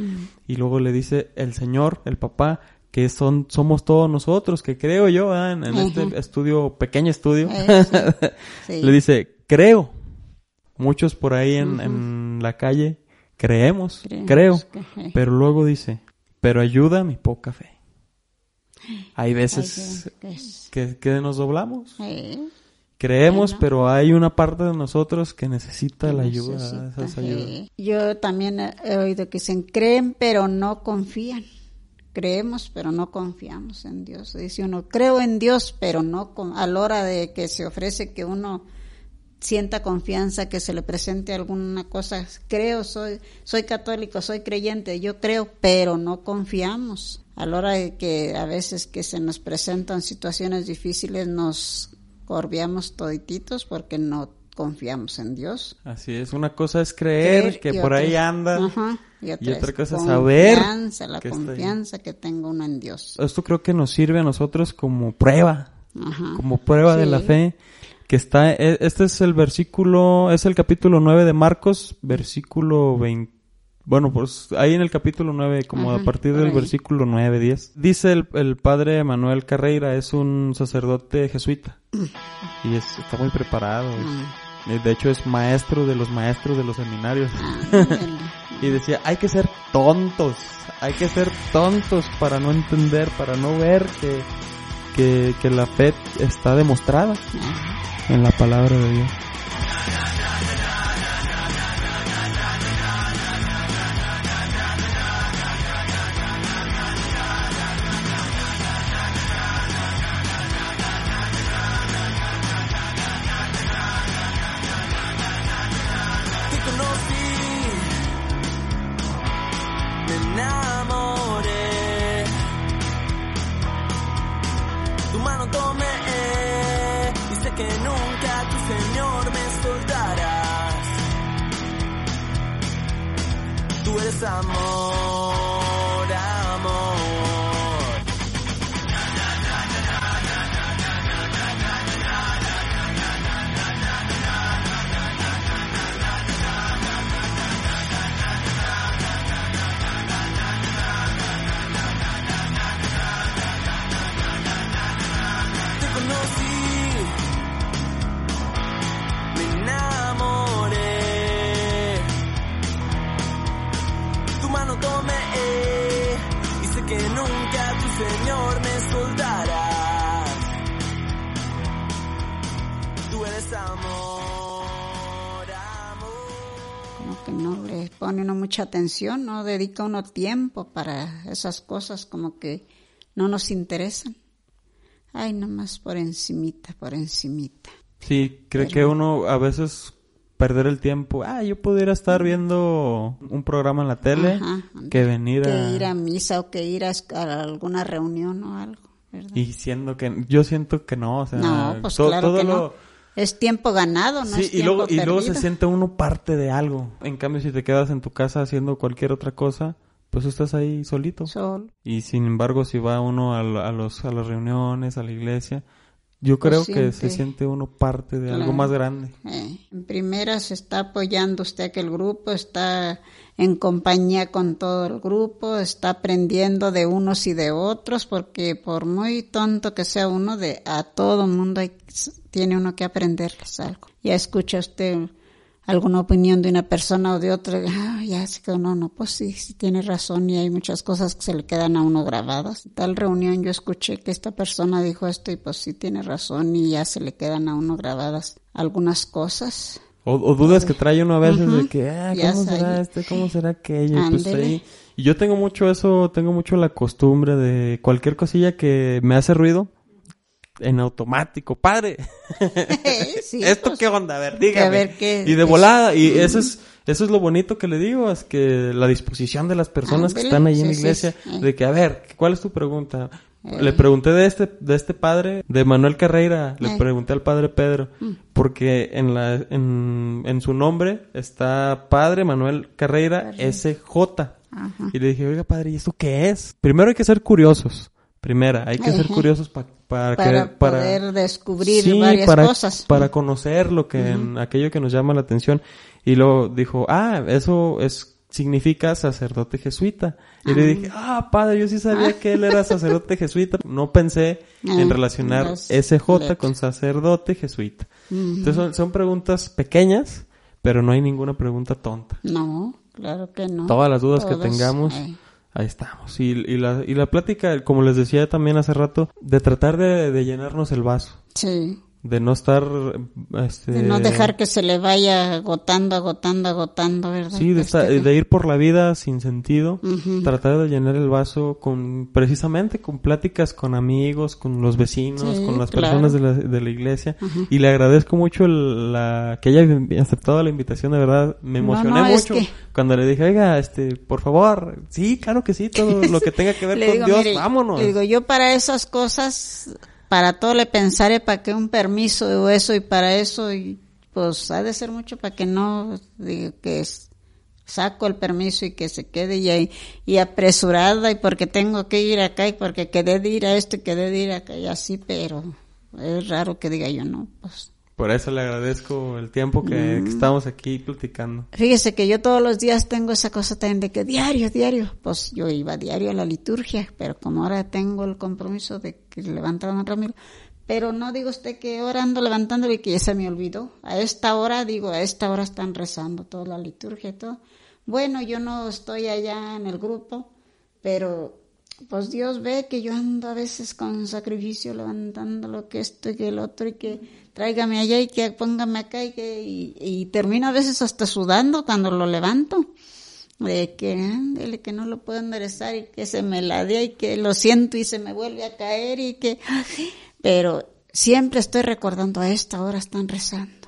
Y luego le dice el Señor, el papá, que son, somos todos nosotros, que creo yo, ¿verdad? en, en este estudio, pequeño estudio. *laughs* Sí. le dice, creo. Muchos por ahí en, en la calle creemos, Creemos creo. que. Pero luego dice, pero ayuda mi poca fe. Hay veces Ay, que- nos doblamos. eh, Creemos, Bueno. pero hay una parte de nosotros que necesita la ayuda, necesita, eh. Yo también he he oído que dicen, creen pero no confían. Creemos pero no confiamos en Dios. Dice uno, creo en Dios pero no con, a la hora de que se ofrece que uno sienta confianza, que se le presente alguna cosa, creo, soy, soy católico, soy creyente, yo creo, pero no confiamos. A la hora de que a veces que se nos presentan situaciones difíciles nos corviamos todititos porque no confiamos en Dios. Así es, una cosa es creer, que por ahí anda. Y otra, y otra es cosa es saber la que confianza que tengo uno en Dios. Esto creo que nos sirve a nosotros como prueba, como prueba de la fe. Que está, e- este es el versículo, es el capítulo 9 de Marcos, versículo 20. Bueno, pues ahí en el capítulo 9, como Ajá, a partir del versículo 9, 10. Dice el, el padre Manuel Carreira, es un sacerdote jesuita. Y es, está muy preparado. es- Ah, De hecho, es maestro de los maestros de los seminarios. *laughs* ándale. Y decía, hay que ser tontos, hay que ser tontos para no entender, para no ver que, que, que la fe está demostrada Ajá. En la palabra de Dios. Que nunca tu Señor me soltarás. Tú eres amor, le pone uno mucha atención, no dedica uno tiempo para esas cosas como que no nos interesan. Ay, nomás por encimita, por encimita. Sí, cree que uno a veces perder el tiempo, ah, yo pudiera estar viendo un programa en la tele Ajá. que venir a... Que ir a misa o que ir a, a alguna reunión o algo, ¿verdad? Y siendo que, yo siento que no, o sea, No, pues to- claro todo que lo, no. Es tiempo ganado, no Sí, es y tiempo luego, y luego se perdido. siente uno parte de algo. En cambio, si te quedas en tu casa haciendo cualquier otra cosa, pues estás ahí solito. Solo. Y sin embargo, si va uno a, a los, a las reuniones, a la iglesia, yo creo que se siente- uno parte de algo más grande. Eh, en primera se está apoyando usted que el grupo está en compañía con todo el grupo, está aprendiendo de unos y de otros, porque por muy tonto que sea uno, de a todo mundo hay- tiene uno que aprenderles algo. Ya escucha usted alguna opinión de una persona o de otra, ah, ya se quedó, no, no, pues sí, sí tiene razón y hay muchas cosas que se le quedan a uno grabadas. En tal reunión yo escuché que esta persona dijo esto y pues sí tiene razón y ya se le quedan a uno grabadas algunas cosas. O, o dudas que trae uno a veces de que, ah, ¿cómo será este? ¿Cómo será aquello? Pues ahí- Y yo tengo mucho eso, tengo mucho la costumbre de cualquier cosilla que me hace ruido, en automático, padre. *laughs* Sí, ¿Esto pues, qué onda? A ver, dígame. a ver qué- y de volada, y eso es, eso es lo bonito que le digo, es que la disposición de las personas que están ahí en la iglesia, sí. de que, a ver, ¿cuál es tu pregunta? Eh. Le pregunté de este, de este padre, de Manuel Carreira, le Eh. pregunté al padre Pedro, porque en la, en, en su nombre está padre Manuel Carreira SJ. Ajá. Y le dije, oiga padre, ¿y esto qué es? Primero hay que ser curiosos. Primera, hay que ser curiosos pa- para, para para poder descubrir Sí, varias para, cosas. para conocer lo que, en- aquello que nos llama la atención. Y luego dijo, ah, eso es, significa sacerdote jesuita. Y le dije, ah, padre, yo sí sabía que él era sacerdote jesuita. No pensé en Ah, relacionar las SJ letras. con sacerdote jesuita. Entonces son, son preguntas pequeñas, pero no hay ninguna pregunta tonta. No, claro que no. Todas las dudas que tengamos, eh. Ahí estamos. Y, y, la, y la plática, como les decía también hace rato, de tratar de, de llenarnos el vaso. Sí, De no estar... Este, de no dejar que se le vaya agotando, agotando, agotando, ¿verdad? Sí, de, Es estar- que- de ir por la vida sin sentido. Tratar de llenar el vaso con... Precisamente con pláticas con amigos, con los vecinos, Sí, con las claro. personas de la, de la iglesia. Y le agradezco mucho el- la, que haya aceptado la invitación, de verdad. Me emocioné no, mucho que- cuando le dije, oiga, este, por favor, sí, claro que sí, todo lo que tenga que *laughs* ver con digo, Dios, mire, vámonos. le digo, yo para esas cosas, para todo le pensaré para que un permiso o eso y para eso, y pues ha de ser mucho para que no, digo, que es- saco el permiso y que se quede y, y apresurada y porque tengo que ir acá y porque quedé de ir a esto y quedé de ir acá y así, pero es raro que diga yo no, pues. Por eso le agradezco el tiempo que, Mm. que estamos aquí platicando. Fíjese que yo todos los días tengo esa cosa también de que diario, diario, pues yo iba diario a la liturgia, pero como ahora tengo el compromiso de que levantaban a Ramiro, pero no digo usted que ahora ando levantándole y que ya se me olvidó. A esta hora, digo, a esta hora están rezando toda la liturgia y todo. Bueno, yo no estoy allá en el grupo, pero pues Dios ve que yo ando a veces con sacrificio levantando lo que esto y que el otro y que tráigame allá y que póngame acá y que y, termino a veces hasta sudando cuando lo levanto. De que ándele que no lo puedo enderezar y que se me ladea y que lo siento y se me vuelve a caer y que pero siempre estoy recordando a esta hora están rezando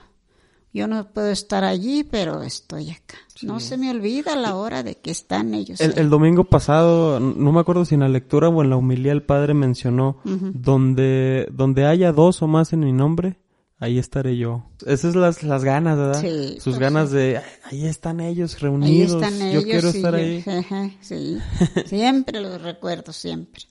yo no puedo estar allí pero estoy acá no se me olvida la hora de que están ellos El, ahí. el domingo pasado, no me acuerdo si en la lectura o en la humilía el padre mencionó, donde, donde haya dos o más en mi nombre, ahí estaré yo. Esas son las, las ganas, ¿verdad? Sí, Sus ganas de, "Ay, ahí están ellos Ahí reunidos, están yo ellos. quiero y estar yo- ahí. *laughs* sí, *laughs* siempre los recuerdo, siempre.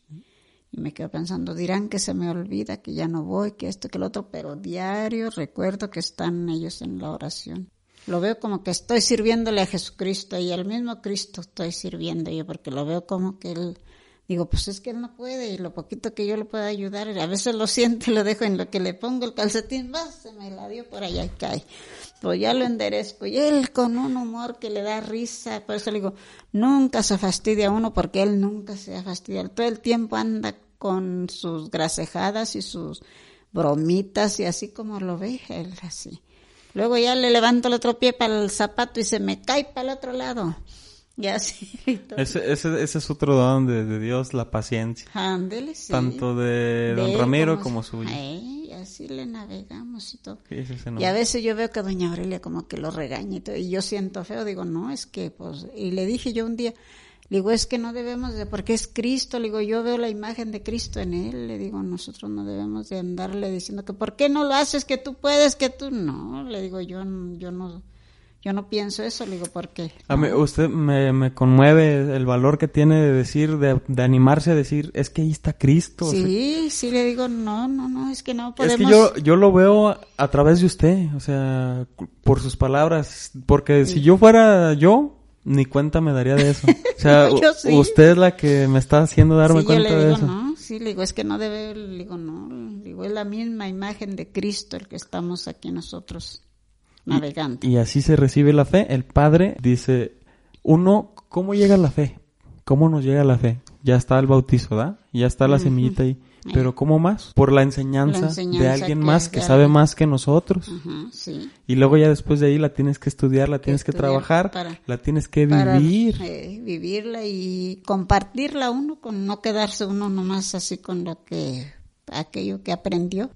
Y me quedo pensando, dirán que se me olvida, que ya no voy, que esto, que el otro, pero diario recuerdo que están ellos en la oración. Lo veo como que estoy sirviéndole a Jesucristo y al mismo Cristo estoy sirviendo yo, porque lo veo como que él, digo, pues es que él no puede y lo poquito que yo le pueda ayudar, a veces lo siento y lo dejo en lo que le pongo el calcetín, va, se me la dio por allá y cae. Pues ya lo enderezco y él con un humor que le da risa, por eso le digo, nunca se fastidia uno porque él nunca se ha fastidiado, todo el tiempo anda con sus grasejadas y sus bromitas y así como lo ve él así. Luego ya le levanto el otro pie para el zapato y se me cae para el otro lado. Y así. y todo. Ese, ese, ese es otro don de, de Dios, la paciencia. Ándele, sí. Tanto de De don Ramiro como suyo. Ay, así le navegamos y todo. Sí, Y a veces yo veo que doña Aurelia como que lo regaña y todo, y yo siento feo, digo, no, es que pues, y le dije yo un día, Le digo, es que no debemos de, porque es Cristo, le digo, yo veo la imagen de Cristo en él, le digo, nosotros no debemos de andarle diciendo que, ¿por qué no lo haces? Que tú puedes, que tú, no, le digo, yo, yo no, yo no pienso eso, le digo, ¿por qué? A mí, usted me, me conmueve el valor que tiene de decir, de, de animarse a decir, es que ahí está Cristo. o sea, Sí, sí, le digo, no, no, no, es que no podemos. Es que yo, yo lo veo a, través de usted, o sea, por sus palabras, porque si yo fuera yo, ni cuenta me daría de eso. O sea, *laughs* sí. usted es la que me está haciendo darme Sí, yo cuenta le de digo, eso. no, sí, le digo, es que no debe, le digo, no, le digo, es la misma imagen de Cristo el que estamos aquí nosotros Y así se recibe la fe. El Padre dice, uno, ¿cómo llega la fe? ¿Cómo nos llega la fe? Ya está el bautizo, ¿verdad? Ya está la semillita ahí. Pero ¿cómo más? Por la enseñanza, La de alguien que más que sabe alguien. más que nosotros. Ajá, sí. Y luego ya después de ahí la tienes que estudiar, la tienes que trabajar, para- la tienes que Para, vivir. eh, vivirla y compartirla uno, con no quedarse uno nomás así con lo que, aquello que aprendió,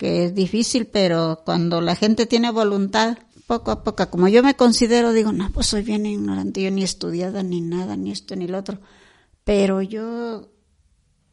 que es difícil, pero cuando la gente tiene voluntad, poco a poco, como yo me considero, digo, no, pues soy bien ignorante, yo ni estudiada, ni nada, ni esto, ni lo otro, pero yo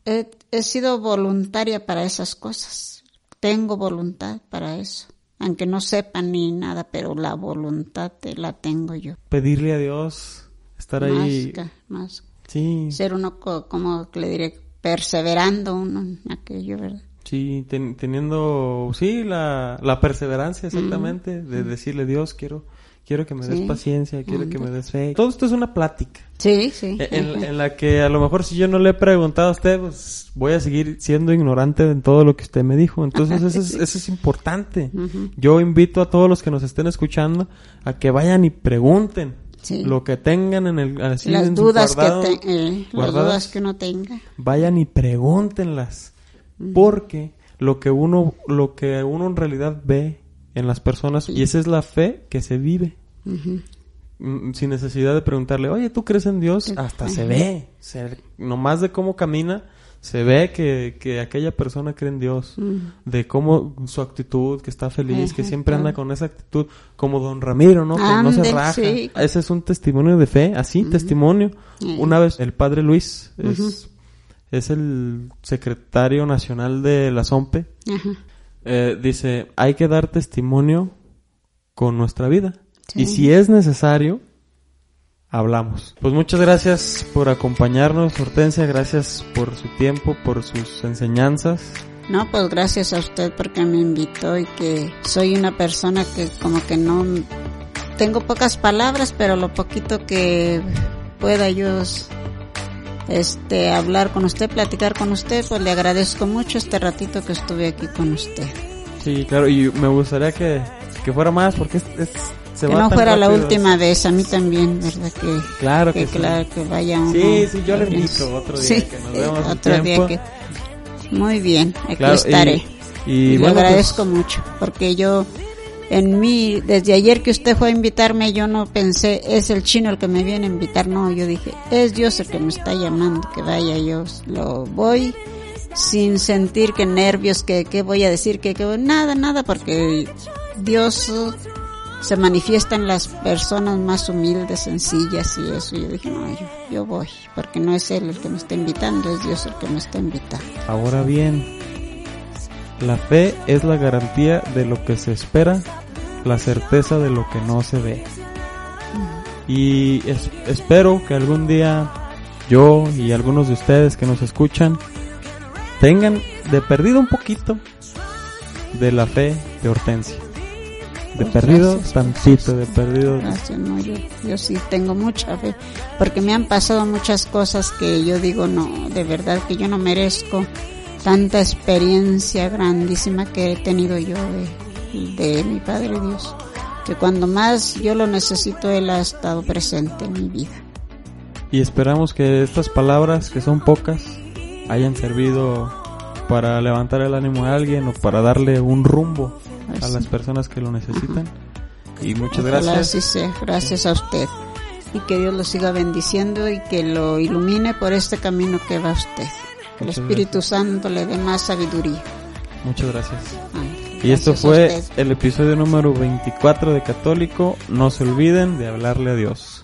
he, he sido voluntaria para esas cosas, tengo voluntad para eso, aunque no sepa ni nada, pero la voluntad eh, la tengo yo. Pedirle a Dios, estar ahí. Más, ca- más. Sí, Ser uno, co- como que le diré, perseverando uno en aquello, ¿verdad? Sí, ten- teniendo, sí, la, la perseverancia exactamente, de decirle Dios, quiero, quiero que me des Sí. paciencia, quiero que me des fe. Todo esto es una plática. Sí, sí. E, En, en la que a lo mejor si yo no le he preguntado a usted, pues voy a seguir siendo ignorante en todo lo que usted me dijo. Entonces eso es, *laughs* eso es importante. Yo invito a todos los que nos estén escuchando a que vayan y pregunten Sí. lo que tengan en el así las en dudas guardado, que te- eh, las dudas que uno tenga. vayan y pregúntenlas porque lo que uno lo que uno en realidad ve en las personas y esa es la fe que se vive. Mm, sin necesidad de preguntarle, oye, ¿tú crees en Dios? Hasta se ve, se, nomás de cómo camina, se ve que, que aquella persona cree en Dios, de cómo su actitud, que está feliz, que siempre anda con esa actitud, como don Ramiro, ¿no? Que no se raja. sí. Ese es un testimonio de fe, así, testimonio. Una vez el padre Luis es, es el secretario nacional de la SOMPE, Ajá. eh, dice, hay que dar testimonio con nuestra vida. Sí. Y si es necesario, hablamos. Pues muchas gracias por acompañarnos, Hortensia. Gracias por su tiempo, por sus enseñanzas. No, pues gracias a usted porque me invitó y que soy una persona que como que no tengo pocas palabras, pero lo poquito que pueda yo este hablar con usted, platicar con usted, pues le agradezco mucho este ratito que estuve aquí con usted. Sí, claro, y me gustaría que, que fuera más porque es, es- que no fuera la rápido. última vez, a mí también, ¿verdad? Que, Claro que, que sí. claro que vaya uno. Sí, sí, yo le invito otro día Sí, que nos eh, vemos otro día que... Muy bien, aquí Claro, y- estaré. y, Y, le bueno, pues, agradezco mucho, porque yo, en mí, desde ayer que usted fue a invitarme, yo no pensé, es el chino el que me viene a invitar, no, yo dije, es Dios el que me está llamando, que vaya, yo lo voy sin sentir que nervios, que, que voy a decir, que, nada, nada, porque Dios se manifiesta en las personas más humildes, sencillas y eso, yo dije, no, yo, yo voy, porque no es Él el que me está invitando, es Dios el que me está invitando. Ahora bien, la fe es la garantía de lo que se espera, la certeza de lo que no se ve. Y es- espero que algún día yo y algunos de ustedes que nos escuchan tengan de perdido un poquito de la fe de Hortensia. De Pues perdido gracias, tantito, de perdido. Gracias, no, yo, yo sí tengo mucha fe, porque me han pasado muchas cosas que yo digo, no, de verdad que yo no merezco tanta experiencia grandísima que he tenido yo de, de mi Padre Dios, que cuando más yo lo necesito, Él ha estado presente en mi vida. Y esperamos que estas palabras, que son pocas, hayan servido para levantar el ánimo a alguien o para darle un rumbo a las personas que lo necesitan. Y muchas Ojalá gracias. así sea, gracias a usted. Y que Dios lo siga bendiciendo y que lo ilumine por este camino que va usted. Que el Espíritu Santo le dé más sabiduría. Muchas gracias. Ándale, Y esto gracias fue el episodio número 24 de Católico. No se olviden de hablarle a Dios.